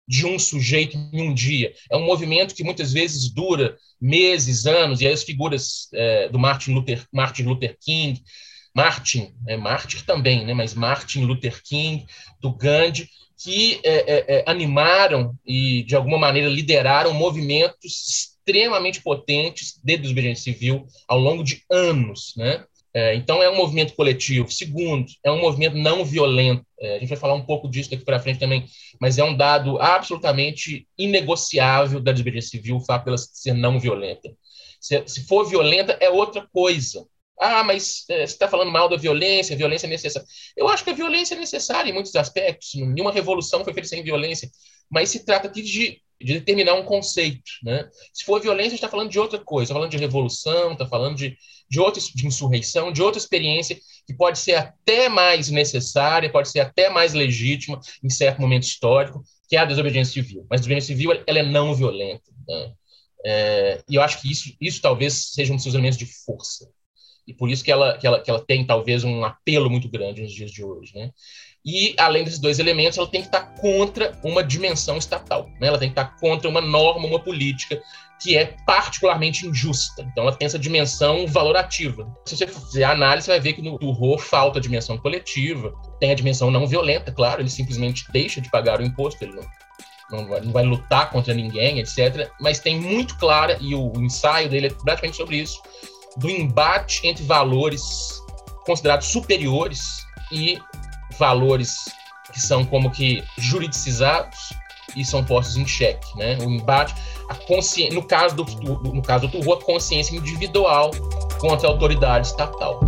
de um sujeito em um dia. É um movimento que muitas vezes dura meses, anos, e as figuras é, do Martin Luther, Martin Luther King, Martin, né, Martin também, né, mas Martin Luther King, do Gandhi, que é, é, é, animaram e, de alguma maneira, lideraram movimentos extremamente potentes de desobediência civil ao longo de anos. Né? É, então, é um movimento coletivo. Segundo, é um movimento não violento. É, a gente vai falar um pouco disso daqui para frente também, mas é um dado absolutamente inegociável da desobediência civil o fato dela ser não violenta. Se, se for violenta, é outra coisa. Ah, mas é, você está falando mal da violência, a violência é necessária. Eu acho que a violência é necessária em muitos aspectos. Nenhuma revolução foi feita sem violência. Mas se trata aqui de, de determinar um conceito. Né? Se for violência, a gente está falando de outra coisa. Está falando de revolução, está falando de, de outra de insurreição, de outra experiência que pode ser até mais necessária, pode ser até mais legítima em certo momento histórico, que é a desobediência civil. Mas a desobediência civil ela é não violenta. Né? É, e eu acho que isso, isso talvez seja um dos seus elementos de força e por isso que ela, que ela, que ela tem talvez um apelo muito grande nos dias de hoje. Né? E, além desses dois elementos, ela tem que estar contra uma dimensão estatal. Né? Ela tem que estar contra uma norma, uma política que é particularmente injusta. Então, ela tem essa dimensão valorativa. Se você fizer a análise, você vai ver que no Turro falta a dimensão coletiva, tem a dimensão não violenta, claro, ele simplesmente deixa de pagar o imposto, ele não, não vai, não vai, lutar contra ninguém, etc. Mas tem muito clara, e o, o ensaio dele é praticamente sobre isso, do embate entre valores considerados superiores e valores que são como que juridicizados e são postos em xeque, né? O embate, a consciência, no caso do no caso do Turro, a consciência individual contra a autoridade estatal.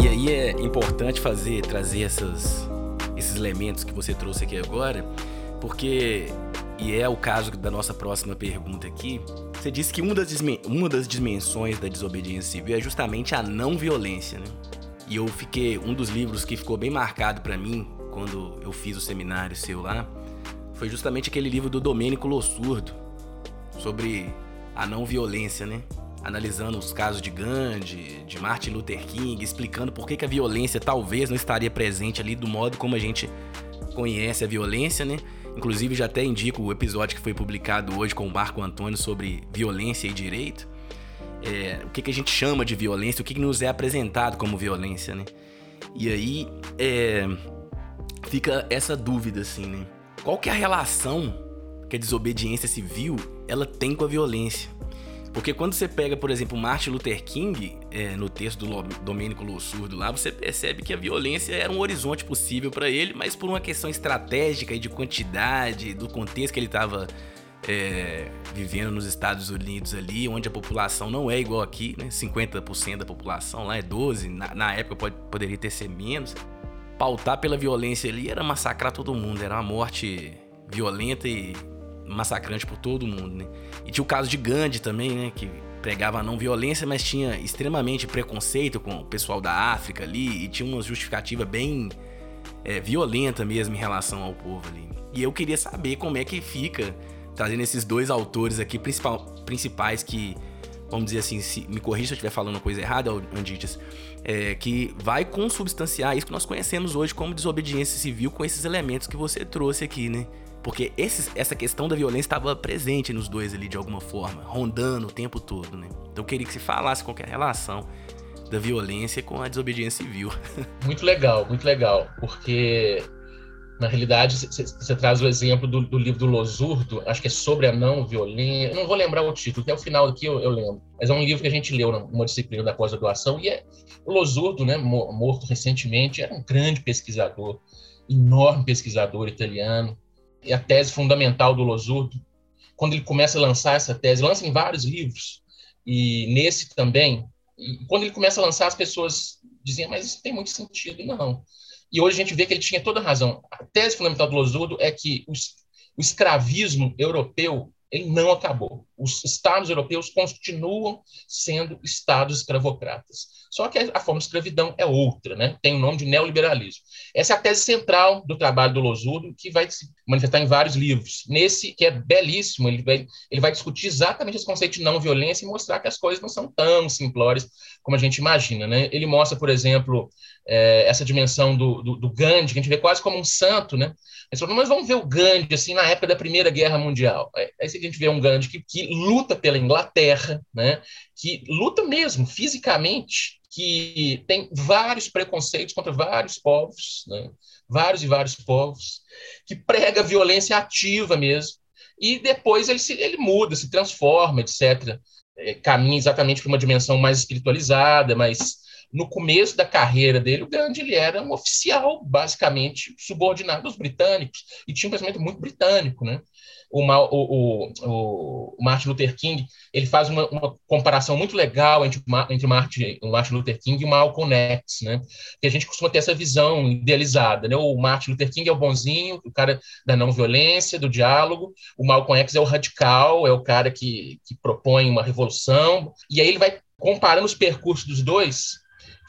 E aí é importante fazer trazer essas, esses elementos que você trouxe aqui agora, porque e é o caso da nossa próxima pergunta aqui. Você disse que uma das, uma das dimensões da desobediência civil é justamente a não violência, né? E eu fiquei. Um dos livros que ficou bem marcado para mim quando eu fiz o seminário seu lá foi justamente aquele livro do Domênico Lossurdo sobre a não violência, né? Analisando os casos de Gandhi, de Martin Luther King, explicando por que, que a violência talvez não estaria presente ali do modo como a gente conhece a violência, né? Inclusive, já até indico o episódio que foi publicado hoje com o Marco Antônio sobre violência e direito. É, o que, que a gente chama de violência, o que, que nos é apresentado como violência, né? E aí é, fica essa dúvida, assim, né? Qual que é a relação que a desobediência civil ela tem com a violência? Porque quando você pega, por exemplo, Martin Luther King, é, no texto do Domênico Lossurdo lá, você percebe que a violência era um horizonte possível para ele, mas por uma questão estratégica e de quantidade, do contexto que ele estava é, vivendo nos Estados Unidos ali, onde a população não é igual aqui, né? 50% da população lá é 12%, na, na época pode, poderia ter ser menos. Pautar pela violência ali era massacrar todo mundo, era uma morte violenta e massacrante por todo mundo, né? E tinha o caso de Gandhi também, né? Que pregava a não violência, mas tinha extremamente preconceito com o pessoal da África ali e tinha uma justificativa bem é, violenta mesmo em relação ao povo ali. E eu queria saber como é que fica trazendo esses dois autores aqui principais que, vamos dizer assim, se, me corrija se eu estiver falando coisa errada, Andites, é, que vai consubstanciar isso que nós conhecemos hoje como desobediência civil com esses elementos que você trouxe aqui, né? Porque esse, essa questão da violência estava presente nos dois ali de alguma forma, rondando o tempo todo, né? Então eu queria que se falasse qualquer relação da violência com a desobediência civil. Muito legal, muito legal, porque na realidade você traz o exemplo do, do, livro do Losurdo, acho que é sobre a não violência, não vou lembrar o título, até o final aqui eu, eu, lembro, mas é um livro que a gente leu numa disciplina da pós-graduação e é o Losurdo, né, morto recentemente, era um grande pesquisador, enorme pesquisador italiano, é a tese fundamental do Losurdo. Quando ele começa a lançar essa tese, lança em vários livros, e nesse também, e quando ele começa a lançar, as pessoas diziam, mas isso tem muito sentido. Não. E hoje a gente vê que ele tinha toda a razão. A tese fundamental do Losurdo é que os, o escravismo europeu ele não acabou. Os estados europeus continuam sendo estados escravocratas. Só que a forma de escravidão é outra, né? tem o nome de neoliberalismo. Essa é a tese central do trabalho do Losurdo, que vai se manifestar em vários livros. Nesse, que é belíssimo, ele vai, ele vai discutir exatamente esse conceito de não violência e mostrar que as coisas não são tão simplórias como a gente imagina. Né? Ele mostra, por exemplo, é, essa dimensão do, do, do, Gandhi, que a gente vê quase como um santo. Né? Mas, vamos ver o Gandhi assim, na época da Primeira Guerra Mundial. Aí você a gente vê um Gandhi que, que luta pela Inglaterra, né? que luta mesmo fisicamente, que tem vários preconceitos contra vários povos, né? vários e vários povos, que prega violência ativa mesmo, e depois ele, se, ele muda, se transforma, etc. É, caminha exatamente para uma dimensão mais espiritualizada, mas no começo da carreira dele, o Gandhi ele era um oficial, basicamente, subordinado aos britânicos, e tinha um pensamento muito britânico, né? O, o, o, o Martin Luther King ele faz uma, uma comparação muito legal entre, entre o, Martin, o Martin Luther King e o Malcolm X, né? Que a gente costuma ter essa visão idealizada, né? O Martin Luther King é o bonzinho, o cara da não violência, do diálogo, o Malcolm X é o radical, é o cara que, que propõe uma revolução, e aí ele vai comparando os percursos dos dois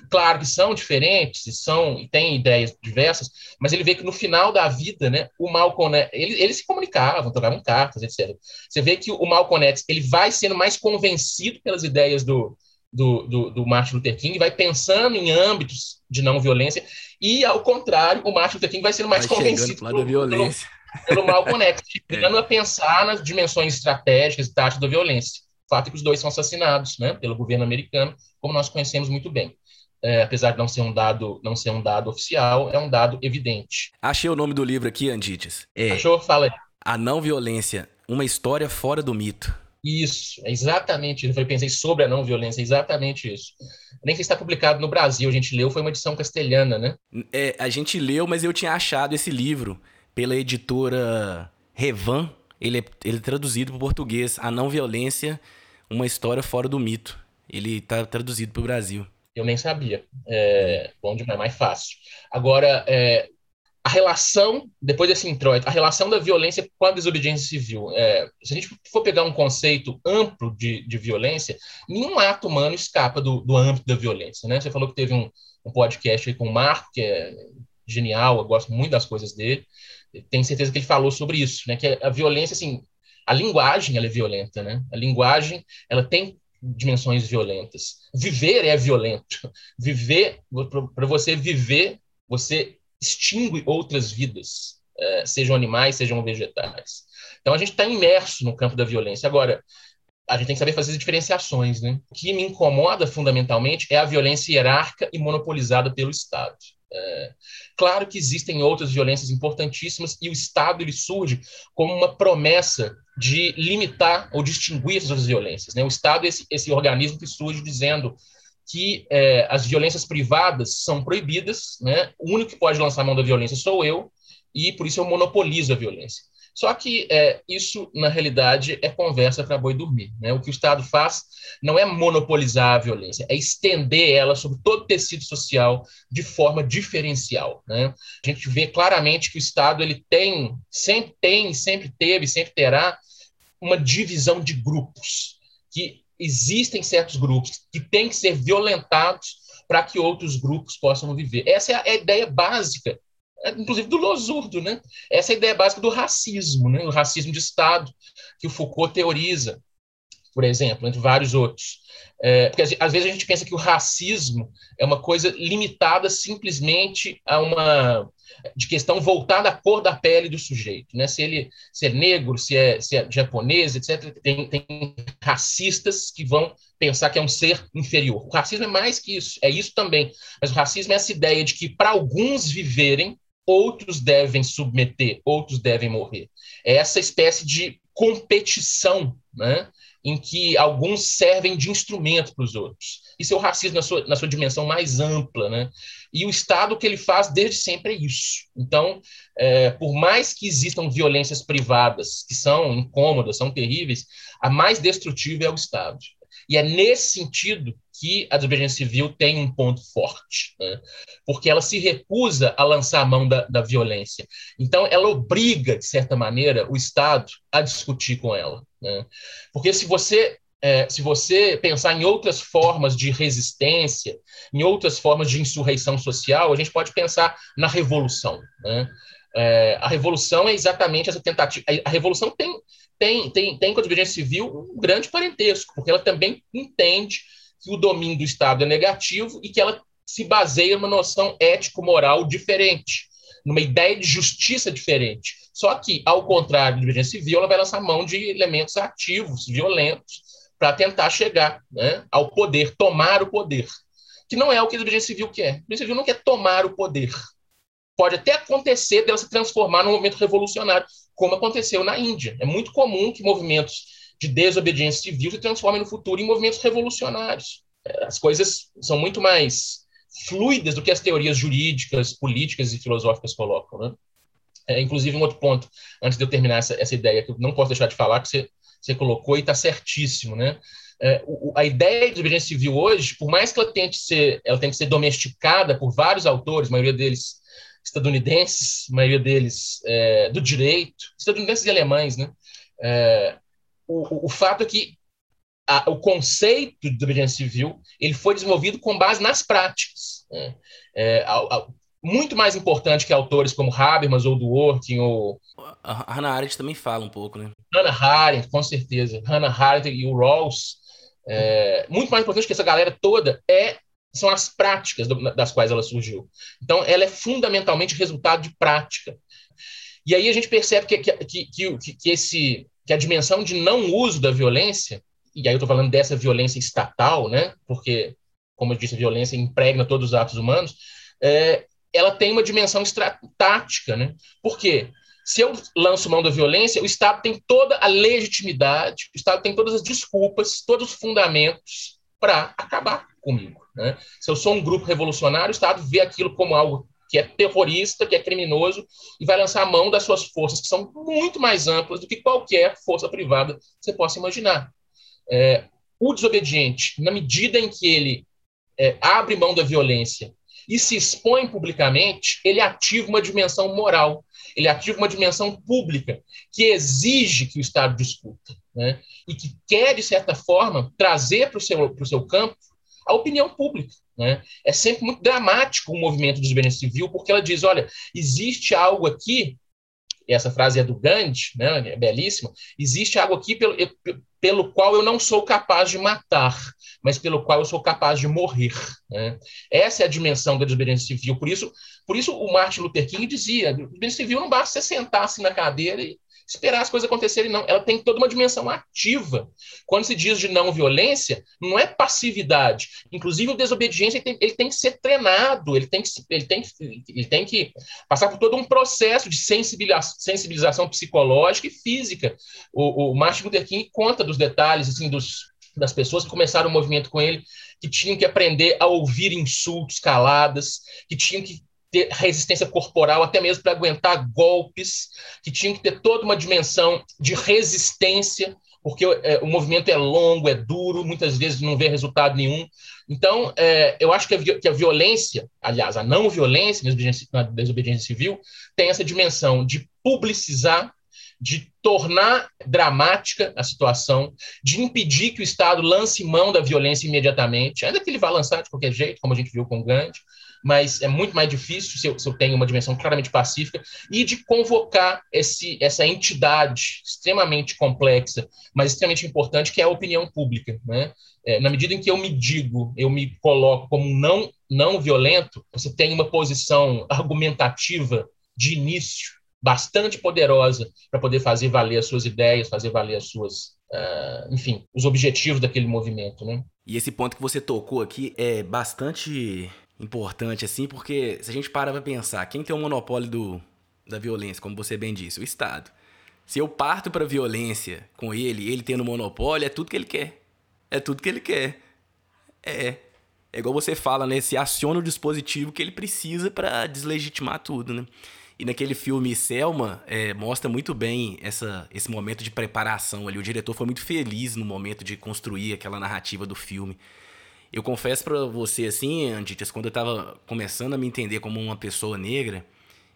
claro que são diferentes e são e têm ideias diversas, mas ele vê que no final da vida, né, o Malcolm, né, ele, eles se comunicavam, trocavam cartas, etc. Você vê que o Malcolm X ele vai sendo mais convencido pelas ideias do, do, do, do Martin Luther King, vai pensando em âmbitos de não violência, e ao contrário, o Martin Luther King vai sendo mais vai convencido pelo, violência. Pelo, pelo Malcolm X, chegando é. a pensar nas dimensões estratégicas e táticas da violência. O fato é que os dois são assassinados né, pelo governo americano, como nós conhecemos muito bem é, apesar de não ser um dado, não ser um dado oficial, é um dado evidente. Achei o nome do livro aqui, Andites. É Achou? Fala aí. A não violência, uma história fora do mito. Isso, é exatamente isso. Eu pensei sobre a não violência, é exatamente isso. Nem se está publicado no Brasil, a gente leu, foi uma edição castelhana, né? É, a gente leu, mas eu tinha achado esse livro pela editora Revan. Ele é, ele é traduzido para o português. A não violência, uma história fora do mito. Ele está traduzido para o Brasil. Eu nem sabia. É, bom demais, mais fácil. Agora, é, a relação, depois desse introito, a relação da violência com a desobediência civil. É, se a gente for pegar um conceito amplo de, de violência, nenhum ato humano escapa do, do âmbito da violência. Né? Você falou que teve um, um podcast aí com o Marco, que é genial, eu gosto muito das coisas dele. Tenho certeza que ele falou sobre isso, né? que a violência, assim, a linguagem ela é violenta, né? A linguagem ela tem dimensões violentas. Viver é violento. Viver, para você viver, você extingue outras vidas, é, sejam animais, sejam vegetais. Então a gente está imerso no campo da violência. Agora, a gente tem que saber fazer as diferenciações. Né? O que me incomoda fundamentalmente é a violência hierárquica e monopolizada pelo Estado. É, claro que existem outras violências importantíssimas e o Estado ele surge como uma promessa de limitar ou distinguir essas violências. Né? O Estado é esse, esse organismo que surge dizendo que é, as violências privadas são proibidas, né? o único que pode lançar a mão da violência sou eu, e por isso eu monopolizo a violência. Só que é, isso, na realidade, é conversa para boi dormir. Né? O que o Estado faz não é monopolizar a violência, é estender ela sobre todo o tecido social de forma diferencial. Né? A gente vê claramente que o Estado ele tem, sempre tem, sempre teve, sempre terá uma divisão de grupos, que existem certos grupos que têm que ser violentados para que outros grupos possam viver. Essa é a ideia básica é, inclusive do Losurdo, né? Essa é a ideia básica do racismo, né? O racismo de Estado que o Foucault teoriza, por exemplo, entre vários outros. É, porque às vezes a gente pensa que o racismo é uma coisa limitada simplesmente a uma de questão voltada à cor da pele do sujeito, né? Se ele se é negro, se é, se é japonês, etc. Tem, tem racistas que vão pensar que é um ser inferior. O racismo é mais que isso, é isso também. Mas o racismo é essa ideia de que para alguns viverem outros devem submeter, outros devem morrer. É essa espécie de competição, né? em que alguns servem de instrumento para os outros. Isso é o racismo na sua, na sua dimensão mais ampla. Né? E o Estado, o que ele faz desde sempre é isso. Então, é, por mais que existam violências privadas, que são incômodas, são terríveis, a mais destrutiva é o Estado. E é nesse sentido que a desobediência civil tem um ponto forte, né? porque ela se recusa a lançar a mão da, da violência. Então, ela obriga, de certa maneira, o Estado a discutir com ela. Né? Porque se você é, se você pensar em outras formas de resistência, em outras formas de insurreição social, a gente pode pensar na revolução. Né? É, a revolução é exatamente essa tentativa. A revolução tem, tem, tem, tem com a desobediência civil um grande parentesco, porque ela também entende que o domínio do Estado é negativo e que ela se baseia numa noção ético-moral diferente. numa ideia de justiça diferente. Só que, ao contrário da desobediência civil, ela vai lançar mão de elementos ativos, violentos, para tentar chegar né, ao poder, tomar o poder. Que não é o que a desobediência civil quer. A desobediência civil não quer tomar o poder. Pode até acontecer dela se transformar num movimento revolucionário, como aconteceu na Índia. É muito comum que movimentos de desobediência civil se transformem no futuro em movimentos revolucionários. É, as coisas são muito mais fluidas do que as teorias jurídicas, políticas e filosóficas colocam. Né? É, inclusive, um outro ponto, antes de eu terminar essa, essa ideia, que eu não posso deixar de falar, que você, você colocou e está certíssimo. Né? É, o, a ideia de desobediência civil hoje, por mais que ela tente ser, ela tente ser domesticada por vários autores, a maioria deles estadunidenses, a maioria deles é, do direito, estadunidenses e alemães, né? É, o, o, fato é que a, o conceito de desobediência civil ele foi desenvolvido com base nas práticas. Né? É, a, a, muito mais importante que autores como Habermas ou Dworkin ou a Hannah Arendt também fala um pouco, né? Hannah Arendt, com certeza. Hannah Arendt e o Rawls. É, muito mais importante que essa galera toda é são as práticas do, das quais ela surgiu. Então, ela é fundamentalmente resultado de prática. E aí a gente percebe que, que, que, que, esse, que a dimensão de não uso da violência e aí eu estou falando dessa violência estatal, né? Porque, como eu disse, a violência impregna todos os atos humanos. É, ela tem uma dimensão tática, né? Por quê? Se eu lanço mão da violência, o Estado tem toda a legitimidade, o Estado tem todas as desculpas, todos os fundamentos para acabar comigo. Né? Se eu sou um grupo revolucionário, o Estado vê aquilo como algo que é terrorista, que é criminoso, e vai lançar a mão das suas forças, que são muito mais amplas do que qualquer força privada que você possa imaginar. É, o desobediente, na medida em que ele é, abre mão da violência e se expõe publicamente, ele ativa uma dimensão moral, ele ativa uma dimensão pública que exige que o Estado discuta, né? e que quer, de certa forma, trazer para o seu, seu campo a opinião pública. Né? É sempre muito dramático o movimento de desobediência civil, porque ela diz: olha, existe algo aqui essa frase é do Gandhi, né, é belíssima, existe algo aqui pelo, pelo qual eu não sou capaz de matar, mas pelo qual eu sou capaz de morrer. Né? Essa é a dimensão da desobediência civil. Por isso, por isso o Martin Luther King dizia: desobediência civil não basta você sentar assim na cadeira e esperar as coisas acontecerem, não. Ela tem toda uma dimensão ativa. Quando se diz de não violência, não é passividade. Inclusive, o desobediência ele tem, ele tem que ser treinado, ele tem que, ele, tem, ele tem que passar por todo um processo de sensibilização, sensibilização psicológica e física. O, o Martin Luther King conta dos detalhes assim, dos, das pessoas que começaram o movimento com ele, que tinham que aprender a ouvir insultos caladas, que tinham que ter resistência corporal, até mesmo para aguentar golpes, que tinham que ter toda uma dimensão de resistência, porque é, o movimento é longo, é duro, muitas vezes não vê resultado nenhum. Então, é, eu acho que a, que a, violência, aliás, a não violência na desobediência, civil, tem essa dimensão de publicizar, de tornar dramática a situação, de impedir que o Estado lance mão da violência imediatamente, ainda que ele vá lançar de qualquer jeito, como a gente viu com o Gandhi, mas é muito mais difícil se eu, se eu tenho uma dimensão claramente pacífica, e de convocar esse, essa entidade extremamente complexa, mas extremamente importante, que é a opinião pública. Né? É, na medida em que eu me digo, eu me coloco como não, não violento, você tem uma posição argumentativa de início bastante poderosa para poder fazer valer as suas ideias, fazer valer as suas, uh, enfim, os objetivos daquele movimento, né? E esse ponto que você tocou aqui é bastante importante, assim, porque se a gente para pra pensar, quem tem o monopólio do, da violência, como você bem disse? O Estado. Se eu parto pra violência com ele, ele tendo monopólio, é tudo que ele quer. É tudo que ele quer. É. É igual você fala, né? Se aciona o dispositivo que ele precisa para deslegitimar tudo, né? E naquele filme Selma, é, mostra muito bem essa, esse momento de preparação ali. O diretor foi muito feliz no momento de construir aquela narrativa do filme. Eu confesso para você assim, Anditas, quando eu tava começando a me entender como uma pessoa negra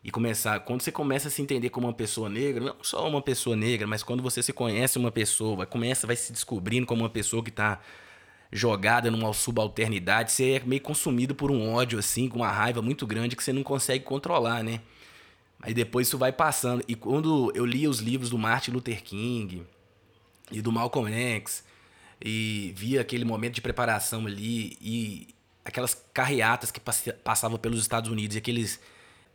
e começar, quando você começa a se entender como uma pessoa negra, não só uma pessoa negra, mas quando você se conhece uma pessoa, começa, vai se descobrindo como uma pessoa que tá jogada numa subalternidade, você é meio consumido por um ódio assim, com uma raiva muito grande que você não consegue controlar, né? Aí depois isso vai passando. E quando eu li os livros do Martin Luther King e do Malcolm X, e via aquele momento de preparação ali e aquelas carreatas que passavam pelos Estados Unidos e aqueles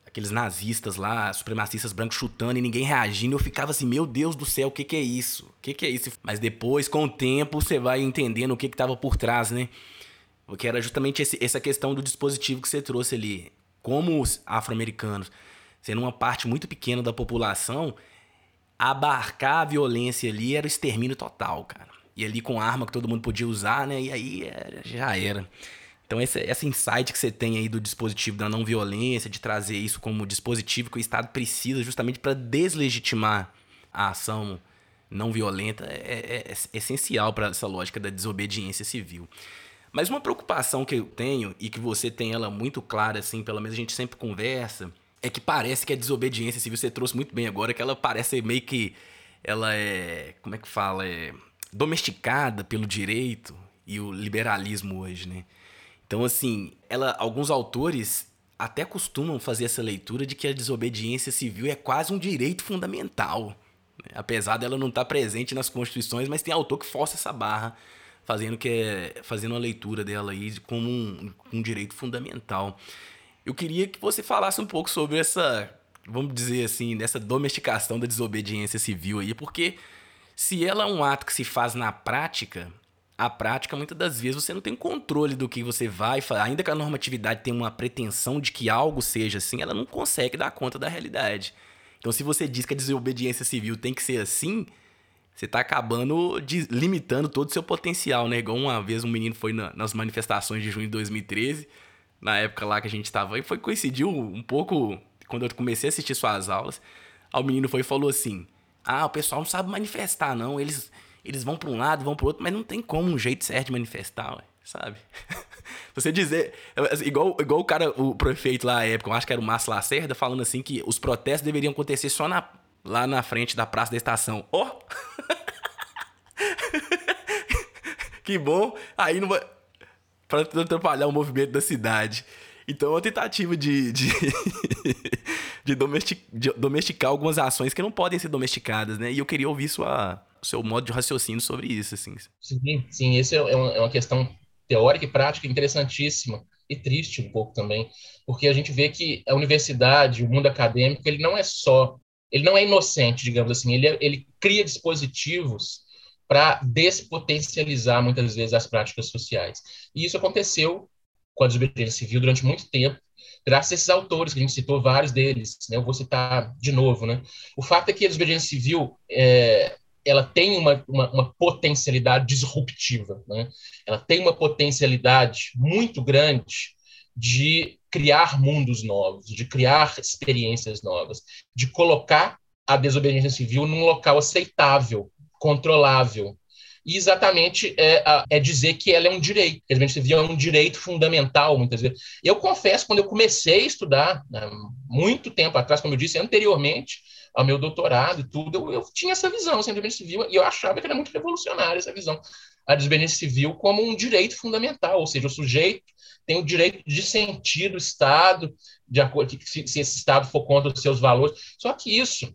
aqueles nazistas lá, supremacistas brancos chutando e ninguém reagindo. Eu ficava assim, meu Deus do céu, o que, que é isso? O que, que é isso? Mas depois, com o tempo, você vai entendendo o que estava por trás, né? Porque era justamente esse, essa questão do dispositivo que você trouxe ali. Como os afro-americanos, sendo uma parte muito pequena da população, abarcar a violência ali era o extermínio total, cara. E ali com arma que todo mundo podia usar, né? E aí era, já era. Então, esse, essa insight que você tem aí do dispositivo da não violência, de trazer isso como dispositivo que o Estado precisa justamente para deslegitimar a ação não violenta, é, é, é essencial para essa lógica da desobediência civil. Mas uma preocupação que eu tenho, e que você tem ela muito clara, assim, pelo menos a gente sempre conversa, é que parece que a desobediência civil, você trouxe muito bem agora, que ela parece meio que. Ela é. Como é que fala? É domesticada pelo direito e o liberalismo hoje, né? Então, assim, ela, alguns autores até costumam fazer essa leitura de que a desobediência civil é quase um direito fundamental. Né? Apesar dela não estar presente nas constituições, mas tem autor que força essa barra, fazendo, que é, fazendo uma leitura dela aí como um, um direito fundamental. Eu queria que você falasse um pouco sobre essa, vamos dizer assim, dessa domesticação da desobediência civil aí, porque se ela é um ato que se faz na prática, a prática, muitas das vezes, você não tem controle do que você vai fazer. Ainda que a normatividade tenha uma pretensão de que algo seja assim, ela não consegue dar conta da realidade. Então, se você diz que a desobediência civil tem que ser assim, você está acabando de, limitando todo o seu potencial, né? Igual uma vez um menino foi na, nas manifestações de junho de 2013, na época lá que a gente estava, e foi coincidiu um pouco quando eu comecei a assistir suas aulas. O menino foi e falou assim: Ah, o pessoal não sabe manifestar, não. Eles eles vão para um lado, vão para outro, mas não tem como um jeito certo de manifestar, ué, sabe? Você dizer, igual, igual o cara, o prefeito lá na época, eu acho que era o Márcio Lacerda, falando assim que os protestos deveriam acontecer só na, lá na frente da praça da estação. Ó! Oh! que bom! Aí não vai. Pra atrapalhar o movimento da cidade. Então é uma tentativa de, de, de, domestic, de, domesticar algumas ações que não podem ser domesticadas, né? E eu queria ouvir sua, seu modo de raciocínio sobre isso, assim. Sim, sim, esse é, é uma, é uma questão teórica e prática interessantíssima e triste um pouco também, porque a gente vê que a universidade, o mundo acadêmico, ele não é só, ele não é inocente, digamos assim, ele, é, ele cria dispositivos para despotencializar muitas vezes as práticas sociais. E isso aconteceu com a desobediência civil durante muito tempo, graças a esses autores, que a gente citou vários deles, né? eu vou citar de novo. Né? O fato é que a desobediência civil é, ela tem uma, uma, uma potencialidade disruptiva, né? ela tem uma potencialidade muito grande de criar mundos novos, de criar experiências novas, de colocar a desobediência civil num local aceitável, controlável, e exatamente é, é, dizer que ela é um direito, que a civil é um direito fundamental, muitas vezes. Eu confesso, quando eu comecei a estudar, né, muito tempo atrás, como eu disse anteriormente, ao meu doutorado e tudo, eu, eu tinha essa visão, assim, desobediência civil, e eu achava que era muito revolucionária essa visão, a desobediência civil como um direito fundamental, ou seja, o sujeito tem o direito de sentir do Estado, de acordo se, se esse Estado for contra os seus valores. Só que isso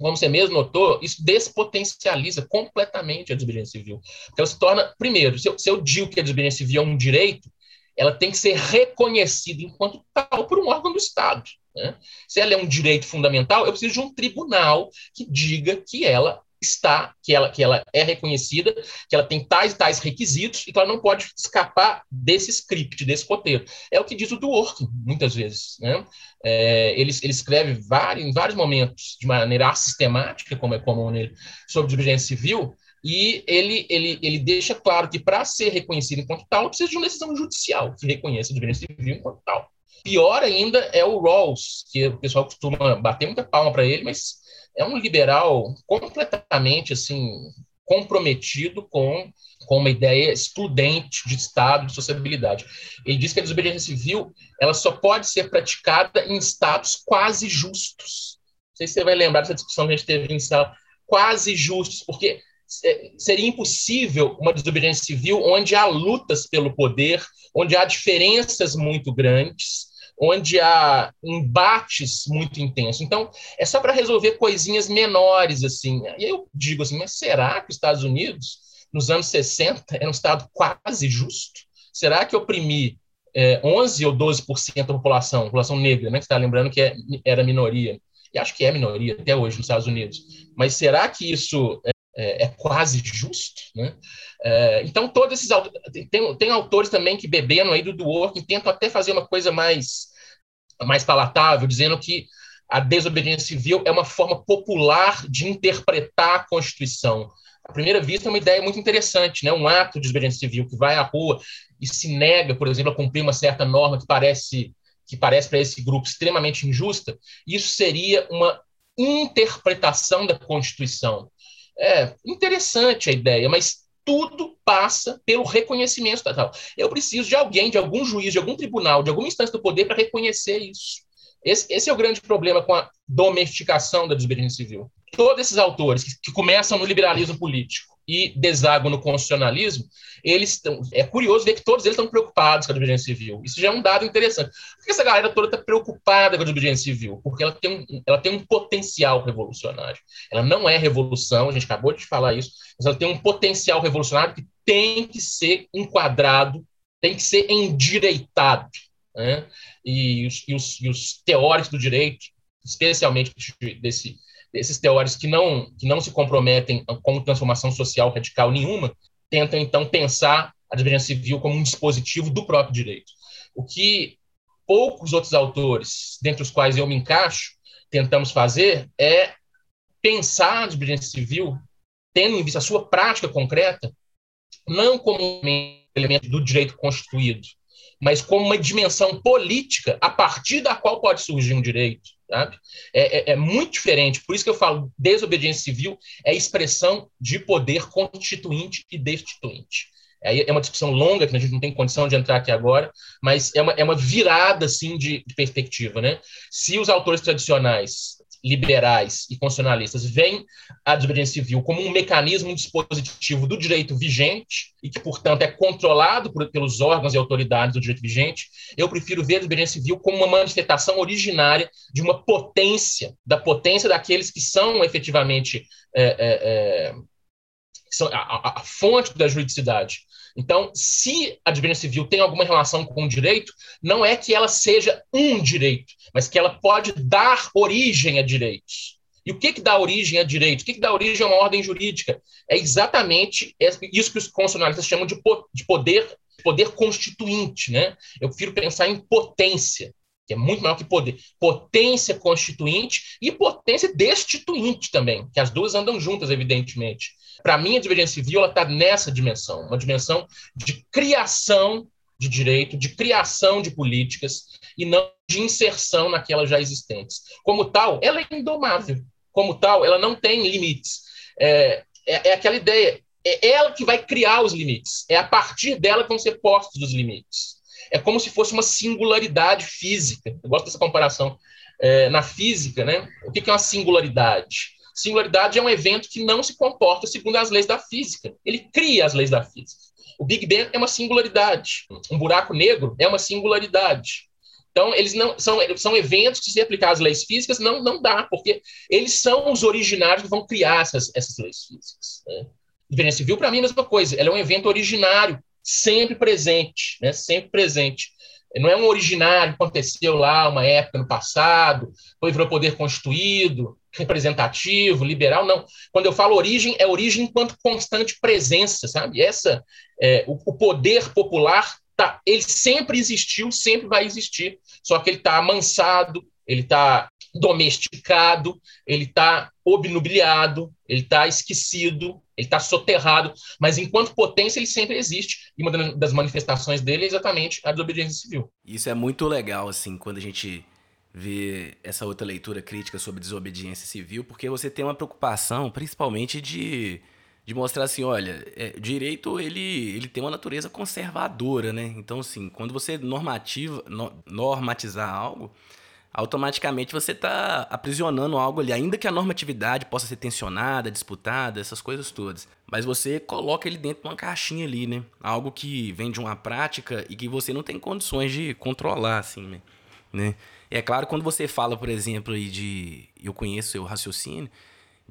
como você mesmo notou, isso despotencializa completamente a desobediência civil. Então, se torna, primeiro, se eu, se eu digo que a desobediência civil é um direito, ela tem que ser reconhecida enquanto tal por um órgão do Estado. Né? Se ela é um direito fundamental, eu preciso de um tribunal que diga que ela está, que ela, que ela é reconhecida, que ela tem tais e tais requisitos e que ela não pode escapar desse script, desse roteiro. É o que diz o Dworkin, muitas vezes. Né? É, ele, ele escreve vários, em vários momentos, de maneira sistemática, como é comum nele, sobre desobediência civil, e ele, ele, ele deixa claro que para ser reconhecido enquanto tal, precisa de uma decisão judicial que reconheça a desobediência civil enquanto tal. Pior ainda é o Rawls, que o pessoal costuma bater muita palma para ele, mas é um liberal completamente assim comprometido com, com uma ideia excludente de Estado, de sociabilidade. Ele diz que a desobediência civil ela só pode ser praticada em estados quase justos. Não sei se você vai lembrar dessa discussão que a gente teve em sala. Quase justos, porque é, seria impossível uma desobediência civil onde há lutas pelo poder, onde há diferenças muito grandes, onde há embates muito intensos. Então, é só para resolver coisinhas menores, assim. E eu digo assim, mas será que os Estados Unidos, nos anos 60, era um Estado quase justo? Será que oprimir é, 11 ou 12% da população, população negra, né, que está lembrando que é, era minoria, e acho que é minoria até hoje nos Estados Unidos, mas será que isso é, é, é quase justo? Né? É, então, todos esses tem, tem autores também que bebendo aí do Dworkin tentam até fazer uma coisa mais, mais palatável, dizendo que a desobediência civil é uma forma popular de interpretar a Constituição. À primeira vista, é uma ideia muito interessante, né? um ato de desobediência civil que vai à rua e se nega, por exemplo, a cumprir uma certa norma que parece que parece para esse grupo extremamente injusta, isso seria uma interpretação da Constituição. É interessante a ideia, mas tudo passa pelo reconhecimento estatal. Eu preciso de alguém, de algum juiz, de algum tribunal, de alguma instância do poder para reconhecer isso. Esse, esse, é o grande problema com a domesticação da desobediência civil. Todos esses autores que, que começam no liberalismo político e desagam no constitucionalismo, eles estão. É curioso ver que todos eles estão preocupados com a desobediência civil. Isso já é um dado interessante. Por que essa galera toda está preocupada com a desobediência civil? Porque ela tem, um, ela tem um potencial revolucionário. Ela não é revolução, a gente acabou de falar isso, mas ela tem um potencial revolucionário que tem que ser enquadrado, tem que ser endireitado. Né? E, os, e, os, e os teóricos do direito, especialmente desse esses teóricos que não, que não se comprometem com transformação social radical nenhuma, tentam, então, pensar a desobediência civil como um dispositivo do próprio direito. O que poucos outros autores, dentre os quais eu me encaixo, tentamos fazer é pensar a desobediência civil, tendo em vista a sua prática concreta, não como um elemento do direito constituído, mas como uma dimensão política a partir da qual pode surgir um direito. Sabe? É, é, é, muito diferente. Por isso que eu falo desobediência civil é expressão de poder constituinte e destituinte. É, é uma discussão longa que a gente não tem condição de entrar aqui agora, mas é uma, é uma virada assim de, de perspectiva, né? Se os autores tradicionais liberais e constitucionalistas veem a desobediência civil como um mecanismo, dispositivo do direito vigente e que, portanto, é controlado por, pelos órgãos e autoridades do direito vigente, eu prefiro ver a desobediência civil como uma manifestação originária de uma potência, da potência daqueles que são efetivamente é, é, são a, a, fonte da juridicidade. Então, se a desobediência civil tem alguma relação com o direito, não é que ela seja um direito, mas que ela pode dar origem a direitos. E o que, que dá origem a direito? O que, que dá origem a uma ordem jurídica? É exatamente isso que os constitucionalistas chamam de, de poder, poder constituinte. Né? Eu prefiro pensar em potência, que é muito maior que poder. Potência constituinte e potência destituinte também, que as duas andam juntas, evidentemente. Para mim, a desobediência civil está nessa dimensão, uma dimensão de criação de direito, de criação de políticas e não de inserção naquelas já existentes. Como tal, ela é indomável. Como tal, ela não tem limites. É, é, é aquela ideia, é ela que vai criar os limites. É a partir dela que vão ser postos os limites. É como se fosse uma singularidade física. Eu gosto dessa comparação. É, na física, né? O que é uma singularidade? Singularidade é um evento que não se comporta segundo as leis da física. Ele cria as leis da física. O Big Bang é uma singularidade. Um buraco negro é uma singularidade. Então, eles não são, são eventos que, se aplicar as leis físicas, não, não dá, porque eles são os originários que vão criar essas, essas leis físicas. Né? Diferença civil, para mim, é a mesma coisa. Ela é um evento originário, sempre presente, né? sempre presente. Não é um originário aconteceu lá uma época no passado, foi virou poder constituído, representativo, liberal, não. Quando eu falo origem, é origem enquanto constante presença, sabe? Essa, é, o, o, poder popular, tá, ele sempre existiu, sempre vai existir, só que ele está amansado, ele está domesticado, ele está obnubilado, ele está esquecido, ele está soterrado, mas enquanto potência ele sempre existe, e uma das manifestações dele é exatamente a desobediência civil. Isso é muito legal, assim, quando a gente ver essa outra leitura crítica sobre desobediência civil, porque você tem uma preocupação, principalmente de, de mostrar assim, olha, é, direito ele, ele tem uma natureza conservadora, né? Então, assim, quando você normativa, no, normatizar algo, automaticamente você está aprisionando algo ali, ainda que a normatividade possa ser tensionada, disputada, essas coisas todas. Mas você coloca ele dentro de uma caixinha ali, né? Algo que vem de uma prática e que você não tem condições de controlar, assim, né? né? é claro, quando você fala, por exemplo, aí de. Eu conheço seu raciocínio,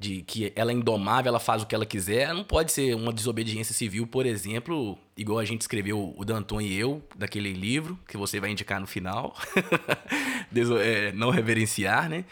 de que ela é indomável, ela faz o que ela quiser, não pode ser uma desobediência civil, por exemplo, igual a gente escreveu o Danton e eu, daquele livro, que você vai indicar no final, é, não reverenciar, né?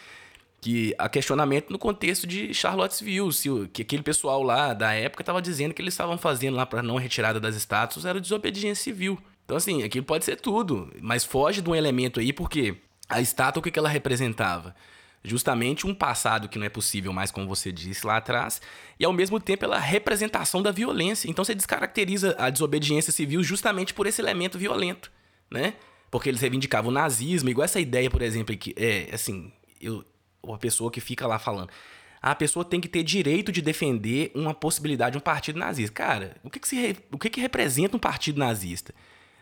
Que a questionamento no contexto de Charlottesville, se que aquele pessoal lá da época estava dizendo que eles estavam fazendo lá para não retirada das estátuas era desobediência civil. Então, assim, aquilo pode ser tudo, mas foge de um elemento aí, porque a estátua, o que ela representava? Justamente um passado que não é possível mais, como você disse lá atrás, e ao mesmo tempo ela representação da violência. Então você descaracteriza a desobediência civil justamente por esse elemento violento, né? Porque eles reivindicavam o nazismo, igual essa ideia, por exemplo, que é assim, eu, uma pessoa que fica lá falando, a pessoa tem que ter direito de defender uma possibilidade de um partido nazista. Cara, o que, que, se, o que, que representa um partido nazista?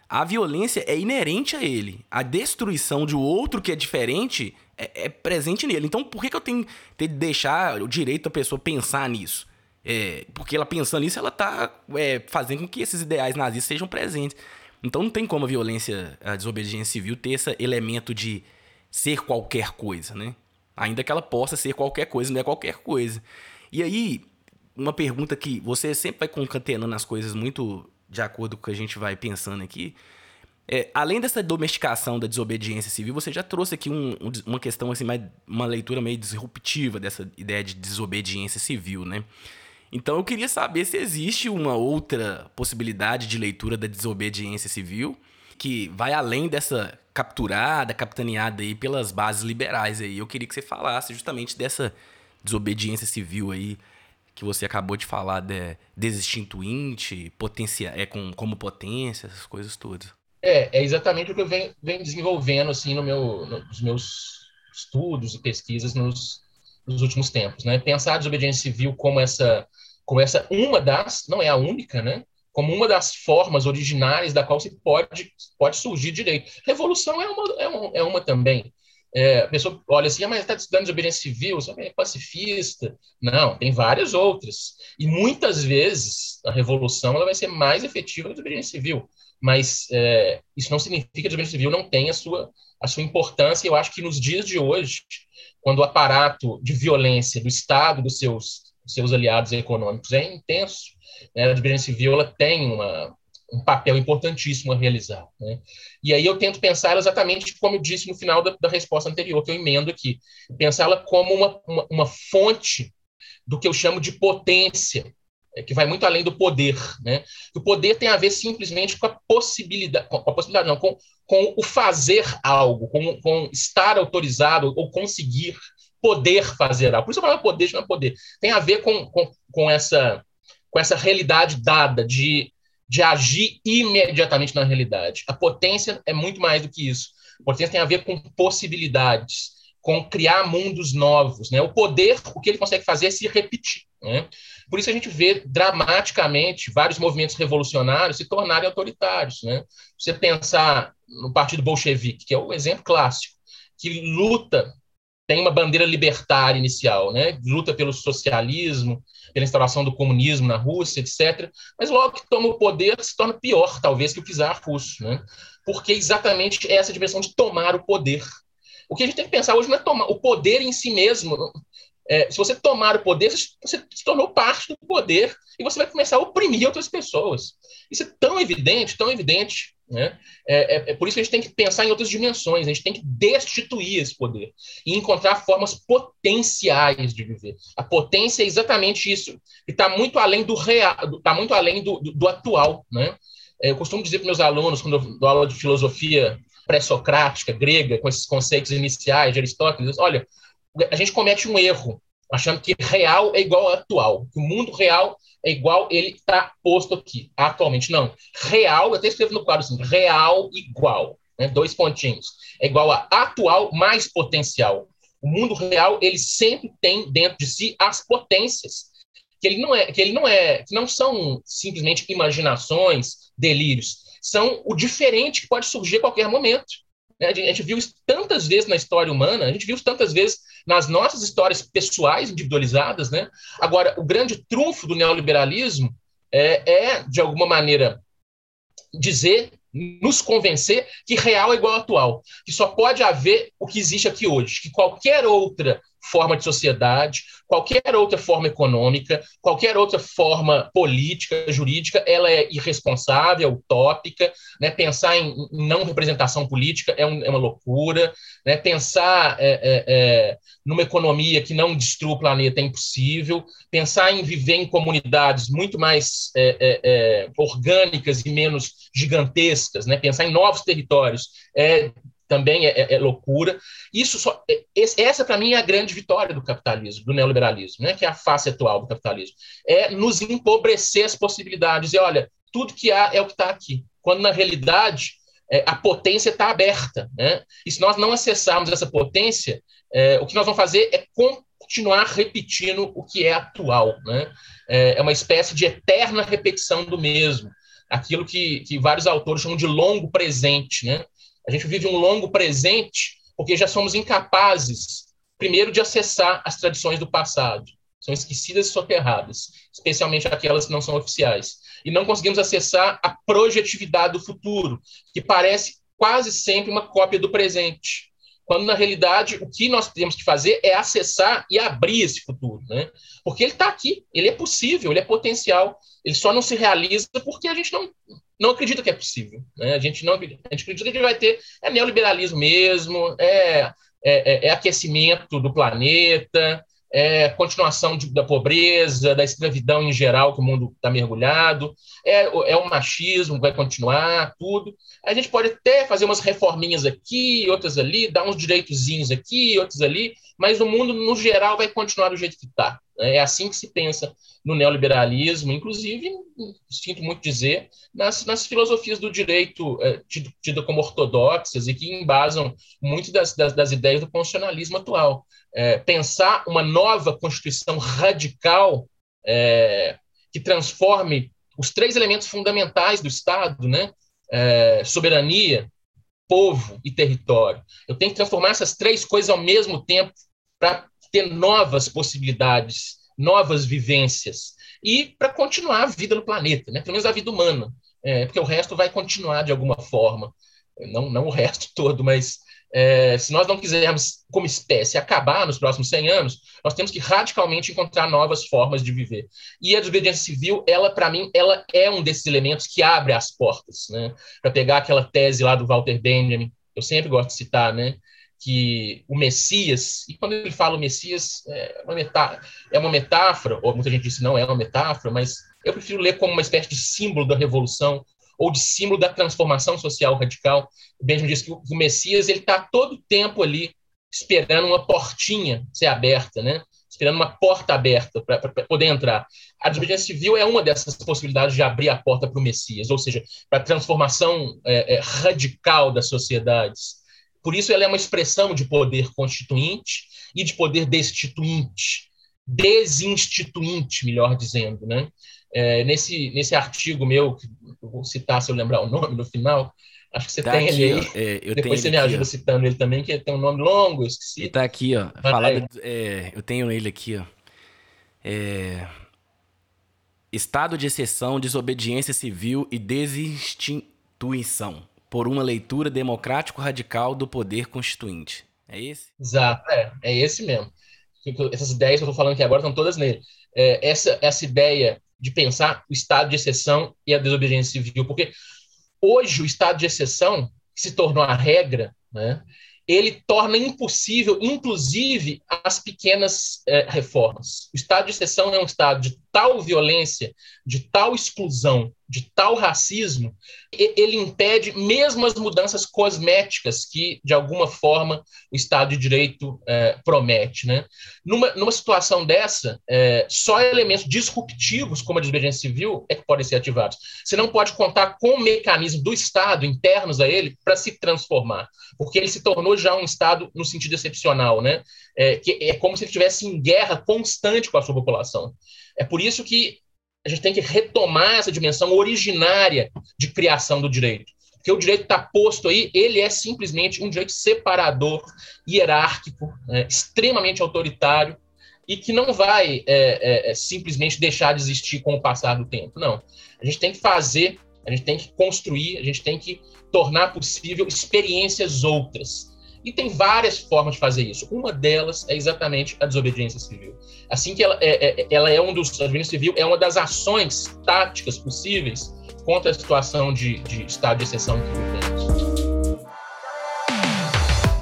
A violência é inerente a ele. A destruição de outro que é diferente é, é presente nele. Então, por que, que eu tenho que deixar o direito da pessoa pensar nisso? É, porque ela pensando nisso, ela está é, fazendo com que esses ideais nazistas sejam presentes. Então, não tem como a violência, a desobediência civil ter esse elemento de ser qualquer coisa, né? Ainda que ela possa ser qualquer coisa, não é qualquer coisa. E aí, uma pergunta que você sempre vai concatenando as coisas muito de acordo com o que a gente vai pensando aqui, é, além dessa domesticação da desobediência civil, você já trouxe aqui um, um, uma questão, assim, mais, uma leitura meio disruptiva dessa ideia de desobediência civil, né? Então eu queria saber se existe uma outra possibilidade de leitura da desobediência civil que vai além dessa capturada, capitaneada aí pelas bases liberais aí. Eu queria que você falasse justamente dessa desobediência civil aí que você acabou de falar de desextintuinte, potência, é com, como potência, essas coisas todas. É, é exatamente o que eu venho, venho desenvolvendo assim no meu, nos meus estudos e pesquisas nos, nos últimos tempos, né? Pensar a desobediência civil como essa, como essa uma das, não é a única, né? Como uma das formas originárias da qual se pode, pode surgir direito. Revolução é uma, é uma, é uma também. É, a pessoa olha assim, ah, mas está estudando desobediência civil, você é pacifista. Não, tem várias outras. E muitas vezes a revolução ela vai ser mais efetiva que a desobediência civil mas é, isso não significa que a desobediência civil não tenha a sua, a sua importância. Eu acho que nos dias de hoje, quando o aparato de violência do Estado, dos seus, dos seus aliados econômicos é intenso, né, a desobediência civil ela tem uma, um papel importantíssimo a realizar. Né? E aí eu tento pensar exatamente como eu disse no final da, da resposta anterior, que eu emendo aqui, pensá-la como uma, uma, uma fonte do que eu chamo de potência é, que vai muito além do poder, né? O poder tem a ver simplesmente com a possibilidade, com a possibilidade não, com, com o fazer algo, com, com estar autorizado ou conseguir poder fazer algo. Por isso eu falo poder, não é poder. Tem a ver com, com, com, essa, com essa realidade dada de, de agir imediatamente na realidade. A potência é muito mais do que isso. A potência tem a ver com possibilidades, com criar mundos novos. Né? O poder, o que ele consegue fazer é se repetir. Né? Por isso a gente vê dramaticamente vários movimentos revolucionários se tornarem autoritários. Né? Você pensar no Partido Bolchevique, que é o exemplo clássico, que luta, tem uma bandeira libertária inicial, né? luta pelo socialismo, pela instauração do comunismo na Rússia, etc. Mas logo que toma o poder, se torna pior, talvez, que o czar russo. Né? Porque exatamente essa dimensão de tomar o poder. O que a gente tem que pensar hoje não é tomar o poder em si mesmo, é, se você tomar o poder, você se tornou parte do poder e você vai começar a oprimir outras pessoas. Isso é tão evidente, tão evidente. Né? É, é, é, por isso que a gente tem que pensar em outras dimensões, a gente tem que destituir esse poder e encontrar formas potenciais de viver. A potência é exatamente isso, e está muito além do real, está muito além do, do, do atual. Né? É, eu costumo dizer para meus alunos, quando eu dou aula de filosofia pré-socrática, grega, com esses conceitos iniciais de Aristóteles, olha, a gente comete um erro achando que real é igual ao atual, que o mundo real é igual ele está posto aqui, atualmente. Não. Real, eu até escrevo no quadro assim, real igual, né, dois pontinhos, é igual a atual mais potencial. O mundo real, ele sempre tem dentro de si as potências, que ele não é, que ele não é, que não são simplesmente imaginações, delírios, são o diferente que pode surgir a qualquer momento. Né? A gente viu isso tantas vezes na história humana, a gente viu isso tantas vezes nas nossas histórias pessoais individualizadas. Né? Agora, o grande trunfo do neoliberalismo é, é, de alguma maneira, dizer, nos convencer que real é igual ao atual, que só pode haver o que existe aqui hoje, que qualquer outra forma de sociedade, qualquer outra forma econômica, qualquer outra forma política, jurídica, ela é irresponsável, utópica. Né? Pensar em, não representação política é, um, é uma loucura. Né? Pensar é, é, é, numa economia que não destrua o planeta é impossível. Pensar em viver em comunidades muito mais é, é, orgânicas e menos gigantescas, né? pensar em novos territórios é também é, é, é loucura. Isso só, é, essa para mim é a grande vitória do capitalismo, do neoliberalismo, né? que é a face atual do capitalismo, é nos empobrecer as possibilidades. E olha, tudo que há é o que está aqui, quando na realidade é, a potência está aberta, né? E se nós não acessarmos essa potência, é, o que nós vamos fazer é continuar repetindo o que é atual, né? É, uma espécie de eterna repetição do mesmo aquilo que, que vários autores chamam de longo presente, né? A gente vive um longo presente porque já somos incapazes, primeiro, de acessar as tradições do passado. São esquecidas e soterradas, especialmente aquelas que não são oficiais. E não conseguimos acessar a projetividade do futuro, que parece quase sempre uma cópia do presente. Quando, na realidade, o que nós temos que fazer é acessar e abrir esse futuro. Né? Porque ele está aqui, ele é possível, ele é potencial. Ele só não se realiza porque a gente não, não acredita que é possível. Né? A, gente não, a gente acredita que vai ter é neoliberalismo mesmo, é, é, é, é aquecimento do planeta, é continuação de, da pobreza, da escravidão em geral que o mundo está mergulhado, é, é o machismo, vai continuar, tudo. A gente pode até fazer umas reforminhas aqui, outras ali, dar uns direitozinhos aqui, outros ali, mas o mundo, no geral, vai continuar do jeito que está. É assim que se pensa no neoliberalismo, inclusive, sinto muito dizer, nas, nas filosofias do direito é, tido, como ortodoxas e que embasam muito das, das, das ideias do constitucionalismo atual. É, pensar uma nova Constituição radical é, que transforme os três elementos fundamentais do Estado, né? É, soberania, povo e território. Eu tenho que transformar essas três coisas ao mesmo tempo para ter novas possibilidades, novas vivências e para continuar a vida no planeta, né? pelo menos a vida humana, é, porque o resto vai continuar de alguma forma, não, não o resto todo, mas é, se nós não quisermos, como espécie, acabar nos próximos 100 anos, nós temos que radicalmente encontrar novas formas de viver. E a desobediência civil, ela, para mim, ela é um desses elementos que abre as portas, né? Para pegar aquela tese lá do Walter Benjamin, eu sempre gosto de citar, né? que o Messias, e quando ele fala o Messias, é uma, metá é uma metáfora, ou muita gente disse não é uma metáfora, mas eu prefiro ler como uma espécie de símbolo da revolução ou de símbolo da transformação social radical. O Benjamin diz que o Messias ele está todo tempo ali esperando uma portinha ser aberta, né? esperando uma porta aberta para poder entrar. A desobediência civil é uma dessas possibilidades de abrir a porta para o Messias, ou seja, para a transformação é, é, radical das sociedades. Por isso, ela é uma expressão de poder constituinte e de poder destituinte, desinstituinte, melhor dizendo. Né? É, nesse, nesse artigo meu, que eu vou citar se eu lembrar o nome no final, acho que você tá tem aqui, ele aí. É, Depois você me ajuda aqui, citando ele também, que tem um nome longo, eu esqueci. Ele está aqui, ó. Falado, é, eu tenho ele aqui, ó. É, estado de exceção, desobediência civil e desinstituição por uma leitura democrático-radical do poder constituinte. É esse? Exato, é, é esse mesmo. Essas ideias que eu estou falando aqui agora estão todas nele. É, essa, essa ideia de pensar o estado de exceção e a desobediência civil, porque hoje o estado de exceção, que se tornou a regra, né, ele torna impossível, inclusive, as pequenas é, reformas. O estado de exceção é um estado de tal violência, de tal exclusão, de tal racismo, ele impede mesmo as mudanças cosméticas que, de alguma forma, o Estado de Direito é, promete. Né? Numa, numa situação dessa, é, só elementos disruptivos, como a desobediência civil, é que podem ser ativados. Você não pode contar com o mecanismo do Estado, internos a ele, para se transformar, porque ele se tornou já um Estado no sentido excepcional, né? É, que é como se ele estivesse em guerra constante com a sua população. É por isso que a gente tem que retomar essa dimensão originária de criação do direito. Porque o direito está posto aí, ele é simplesmente um direito separador, hierárquico, é, extremamente autoritário, e que não vai é, é, é, simplesmente deixar de existir com o passar do tempo. Não. A gente tem que fazer, a gente tem que construir, a gente tem que tornar possível experiências outras. E tem várias formas de fazer isso. Uma delas é exatamente a desobediência civil. Assim que ela é, é ela é um dos. A desobediência civil é uma das ações táticas possíveis contra a situação de, de estado de exceção que vivemos.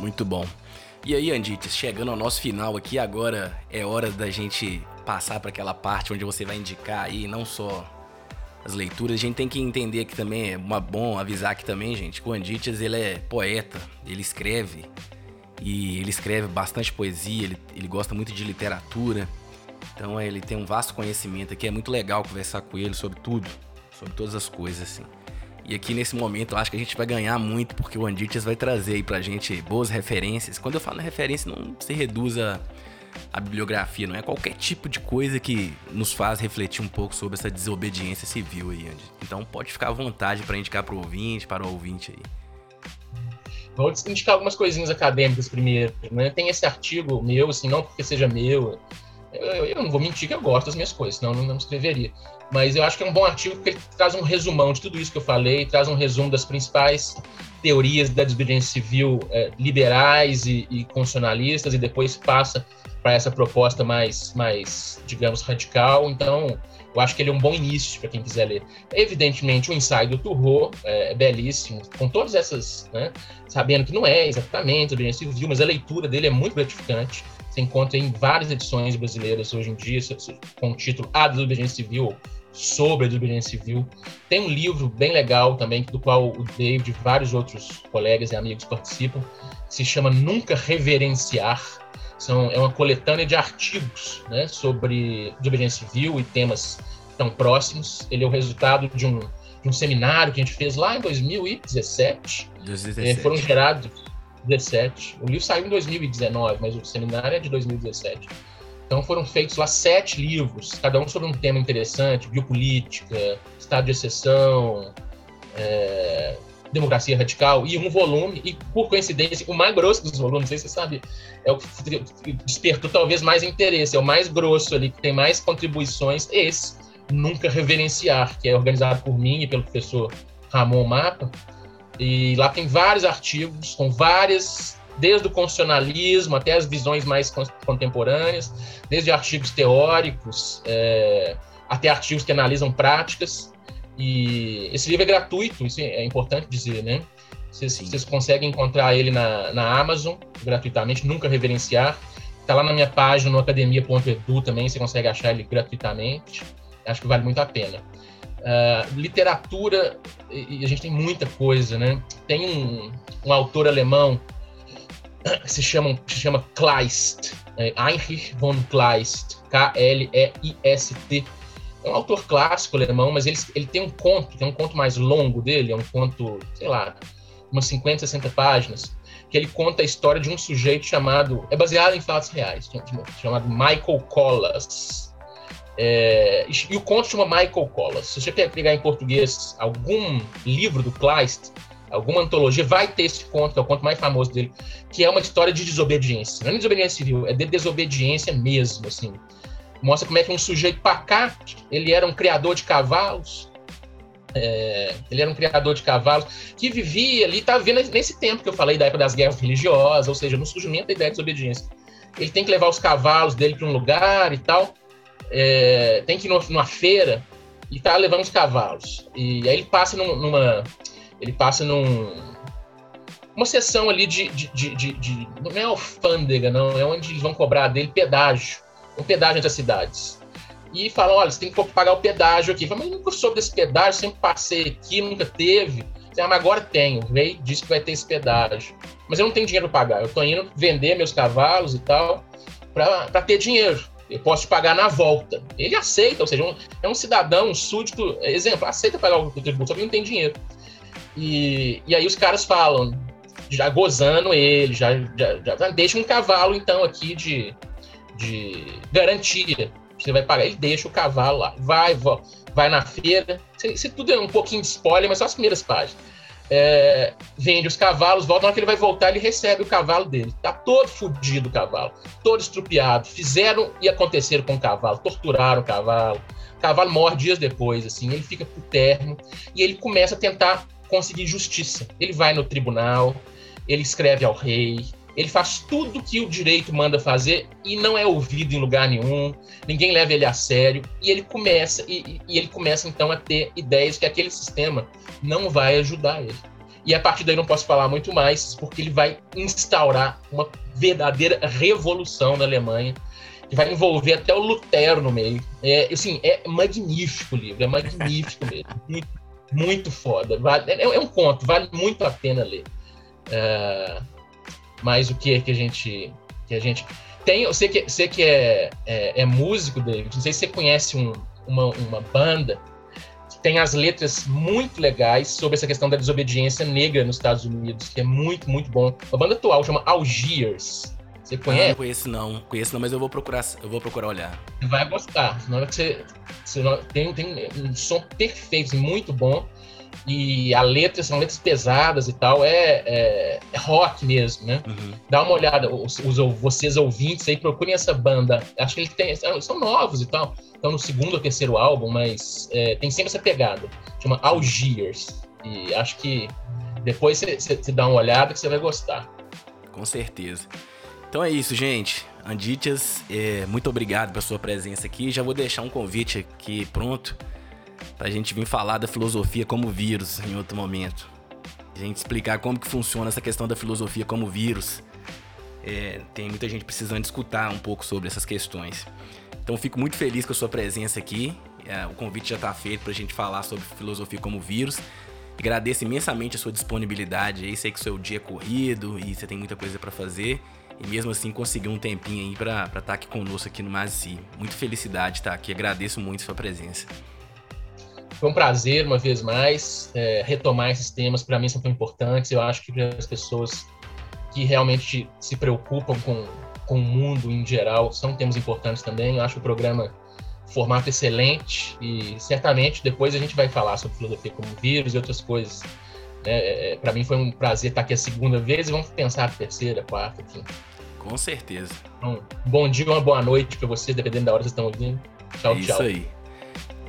Muito bom. E aí, Andites, chegando ao nosso final aqui, agora é hora da gente passar para aquela parte onde você vai indicar aí não só as leituras, a gente tem que entender que também é uma, bom avisar aqui também, gente, o Andites, ele é poeta, ele escreve, e ele escreve bastante poesia, ele, ele gosta muito de literatura, então ele tem um vasto conhecimento aqui, é muito legal conversar com ele sobre tudo, sobre todas as coisas, assim. E aqui nesse momento eu acho que a gente vai ganhar muito, porque o Andites vai trazer aí pra gente boas referências. Quando eu falo referência, não se reduza a bibliografia, não é qualquer tipo de coisa que nos faz refletir um pouco sobre essa desobediência civil aí, Andy. Então pode ficar à vontade para indicar para o ouvinte, para o ouvinte aí. Vou indicar algumas coisinhas acadêmicas primeiro. Né? Tem esse artigo meu, assim, não porque seja meu. Eu, eu não vou mentir que eu gosto das minhas coisas, senão eu não, não escreveria. Mas eu acho que é um bom artigo porque ele traz um resumão de tudo isso que eu falei, traz um resumo das principais teorias da desobediência civil é, liberais e, e constitucionalistas, e depois passa para essa proposta mais, mais, digamos, radical. Então, eu acho que ele é um bom início para quem quiser ler. Evidentemente, o ensaio do Turro é, é belíssimo, com todas essas, né, sabendo que não é exatamente a civil, mas a leitura dele é muito gratificante. Você encontra em várias edições brasileiras hoje em dia, com o título A Desobediência Civil, sobre a desobediência civil. Tem um livro bem legal também, do qual o David e vários outros colegas e amigos participam, que se chama Nunca Reverenciar, são, é uma coletânea de artigos né, sobre desobediência civil e temas tão próximos. Ele é o resultado de um, de um seminário que a gente fez lá em 2017. 2017. É, foram gerados 17. O livro saiu em 2019, mas o seminário é de 2017. Então foram feitos lá sete livros, cada um sobre um tema interessante: biopolítica, estado de exceção, é, Democracia Radical, e um volume, e por coincidência, o mais grosso dos volumes, sei se você sabe, é o que despertou talvez mais interesse, é o mais grosso ali, que tem mais contribuições, esse, Nunca Reverenciar, que é organizado por mim e pelo professor Ramon Mapa, e lá tem vários artigos com várias, desde o constitucionalismo até as visões mais contemporâneas, desde artigos teóricos é, até artigos que analisam práticas, e esse livro é gratuito, isso é importante dizer, né? Vocês, vocês conseguem encontrar ele na, na Amazon gratuitamente, nunca reverenciar. Está lá na minha página no academia.edu também, você consegue achar ele gratuitamente. Acho que vale muito a pena. Uh, literatura, e a gente tem muita coisa, né? Tem um, um autor alemão se chama, se chama Kleist, é Heinrich von Kleist, K-L-E-I-S-T é um autor clássico alemão, mas ele, ele tem um conto, tem um conto mais longo dele, é um conto, sei lá, umas 50, 60 páginas, que ele conta a história de um sujeito chamado, é baseado em fatos reais, chamado Michael Collas. É, e o conto chama Michael Collas. Se você pegar em português algum livro do Kleist, alguma antologia, vai ter esse conto, que é o conto mais famoso dele, que é uma história de desobediência. Não é de desobediência civil, é de desobediência mesmo, assim mostra como é que um sujeito pacato, ele era um criador de cavalos, é, ele era um criador de cavalos que vivia ali, tá vendo nesse tempo que eu falei da época das guerras religiosas, ou seja, no surgimento da ideia de desobediência. Ele tem que levar os cavalos dele para um lugar e tal, é, tem que ir numa feira e tá levando os cavalos. E aí ele passa num, numa, ele passa num uma sessão ali de, de, de, de, de não é alfândega, não, é onde eles vão cobrar dele pedágio um pedágio entre as cidades. E falam, olha, você tem que pagar o pedágio aqui. Falo, mas nunca soube desse pedágio, sempre passei aqui, nunca teve. Ah, mas agora tenho. Veio, disse que vai ter esse pedágio. Mas eu não tenho dinheiro para pagar. Eu estou indo vender meus cavalos e tal para ter dinheiro. Eu posso te pagar na volta. Ele aceita, ou seja, um, é um cidadão, um súdito, exemplo, aceita pagar o tributo, só que não tem dinheiro. E, e aí os caras falam, já gozando ele, já, já, já deixa um cavalo então aqui de de garantia. Você vai pagar, ele deixa o cavalo lá, vai, vai na feira. Isso tudo é um pouquinho de spoiler, mas só as primeiras páginas. É, vende os cavalos, volta, na hora que ele vai voltar, ele recebe o cavalo dele. Tá todo fodido o cavalo, todo estrupiado. Fizeram e aconteceram com o cavalo, torturaram o cavalo. O cavalo morre dias depois, assim, ele fica pro terno e ele começa a tentar conseguir justiça. Ele vai no tribunal, ele escreve ao rei, ele faz tudo que o direito manda fazer e não é ouvido em lugar nenhum, ninguém leva ele a sério, e ele começa, e, e ele começa então a ter ideias que aquele sistema não vai ajudar ele. E a partir daí não posso falar muito mais, porque ele vai instaurar uma verdadeira revolução na Alemanha, que vai envolver até o Lutero no meio. É, assim, é magnífico o livro, é magnífico mesmo. Muito, foda. Vale, é, é, um conto, vale muito a pena ler. É, mas o que é que a gente. Que a gente tem, eu sei que, sei que é, é, é músico, David. Não sei se você conhece um, uma, uma banda tem as letras muito legais sobre essa questão da desobediência negra nos Estados Unidos, que é muito, muito bom. Uma banda atual chama Algiers. Você conhece? Não, conheço não, conheço não, mas eu vou procurar, eu vou procurar olhar. Você vai gostar. Na hora que você, você tem, tem um som perfeito, muito bom. E a letra são letras pesadas e tal, é, é, é rock mesmo, né? Uhum. Dá uma olhada, os, os, vocês ouvintes aí, procurem essa banda. Acho que eles têm, são novos e tal estão no segundo ou terceiro álbum, mas é, tem sempre essa pegada. Chama Algiers. E acho que depois você dá uma olhada que você vai gostar. Com certeza. Então é isso, gente. Anditias, é, muito obrigado pela sua presença aqui. Já vou deixar um convite aqui pronto para a gente vir falar da filosofia como vírus em outro momento. A gente explicar como que funciona essa questão da filosofia como vírus. É, tem muita gente precisando escutar um pouco sobre essas questões. Então fico muito feliz com a sua presença aqui. É, o convite já está feito para a gente falar sobre filosofia como vírus. Agradeço imensamente a sua disponibilidade aí. Sei que o seu dia é corrido e você tem muita coisa para fazer. E mesmo assim conseguiu um tempinho aí para estar tá aqui conosco aqui no Mazi. Muita felicidade estar tá aqui. Agradeço muito sua presença. Foi um prazer, uma vez mais, é, retomar esses temas. Para mim são tão importantes. Eu acho que para as pessoas que realmente se preocupam com com o mundo em geral são temas importantes também. Eu acho o programa formato excelente e certamente depois a gente vai falar sobre filosofia como vírus e outras coisas. É, é, é Para mim foi um prazer estar aqui a segunda vez e vamos pensar a terceira, a quarta, enfim. Com certeza. Então, bom dia, uma boa noite para vocês, dependendo da hora que vocês estão ouvindo. Tchau, é tchau. Isso aí.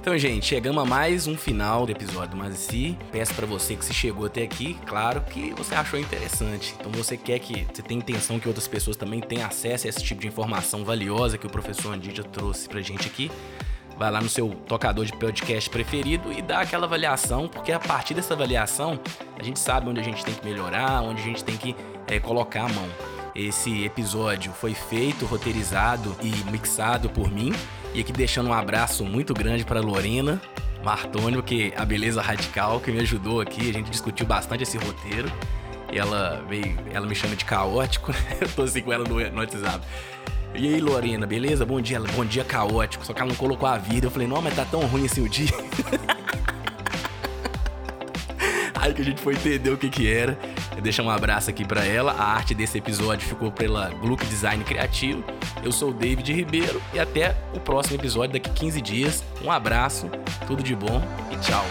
Então, gente, chegamos a mais um final do episódio do Mazici. Peço para você que se chegou até aqui, claro que você achou interessante. Então, você quer que você tem intenção que outras pessoas também tenham acesso a esse tipo de informação valiosa que o professor Andija trouxe pra gente aqui. Vai lá no seu tocador de podcast preferido e dá aquela avaliação, porque a partir dessa avaliação a gente sabe onde a gente tem que melhorar, onde a gente tem que é, colocar a mão. Esse episódio foi feito, roteirizado e mixado por mim. E aqui deixando um abraço muito grande para Lorena Martônio, que é a beleza radical, que me ajudou aqui. A gente discutiu bastante esse roteiro. Ela veio, ela me chama de caótico. Eu tô assim com ela no, no WhatsApp. E aí, Lorena, beleza? Bom dia, bom dia caótico. Só que ela não colocou a vida. Eu falei, não, mas tá tão ruim assim o dia. aí que a gente foi entender o que que era. Deixa um abraço aqui para ela. A arte desse episódio ficou pela Gluck Design Criativo. Eu sou o David Ribeiro e até o próximo episódio daqui 15 dias. Um abraço, tudo de bom e tchau.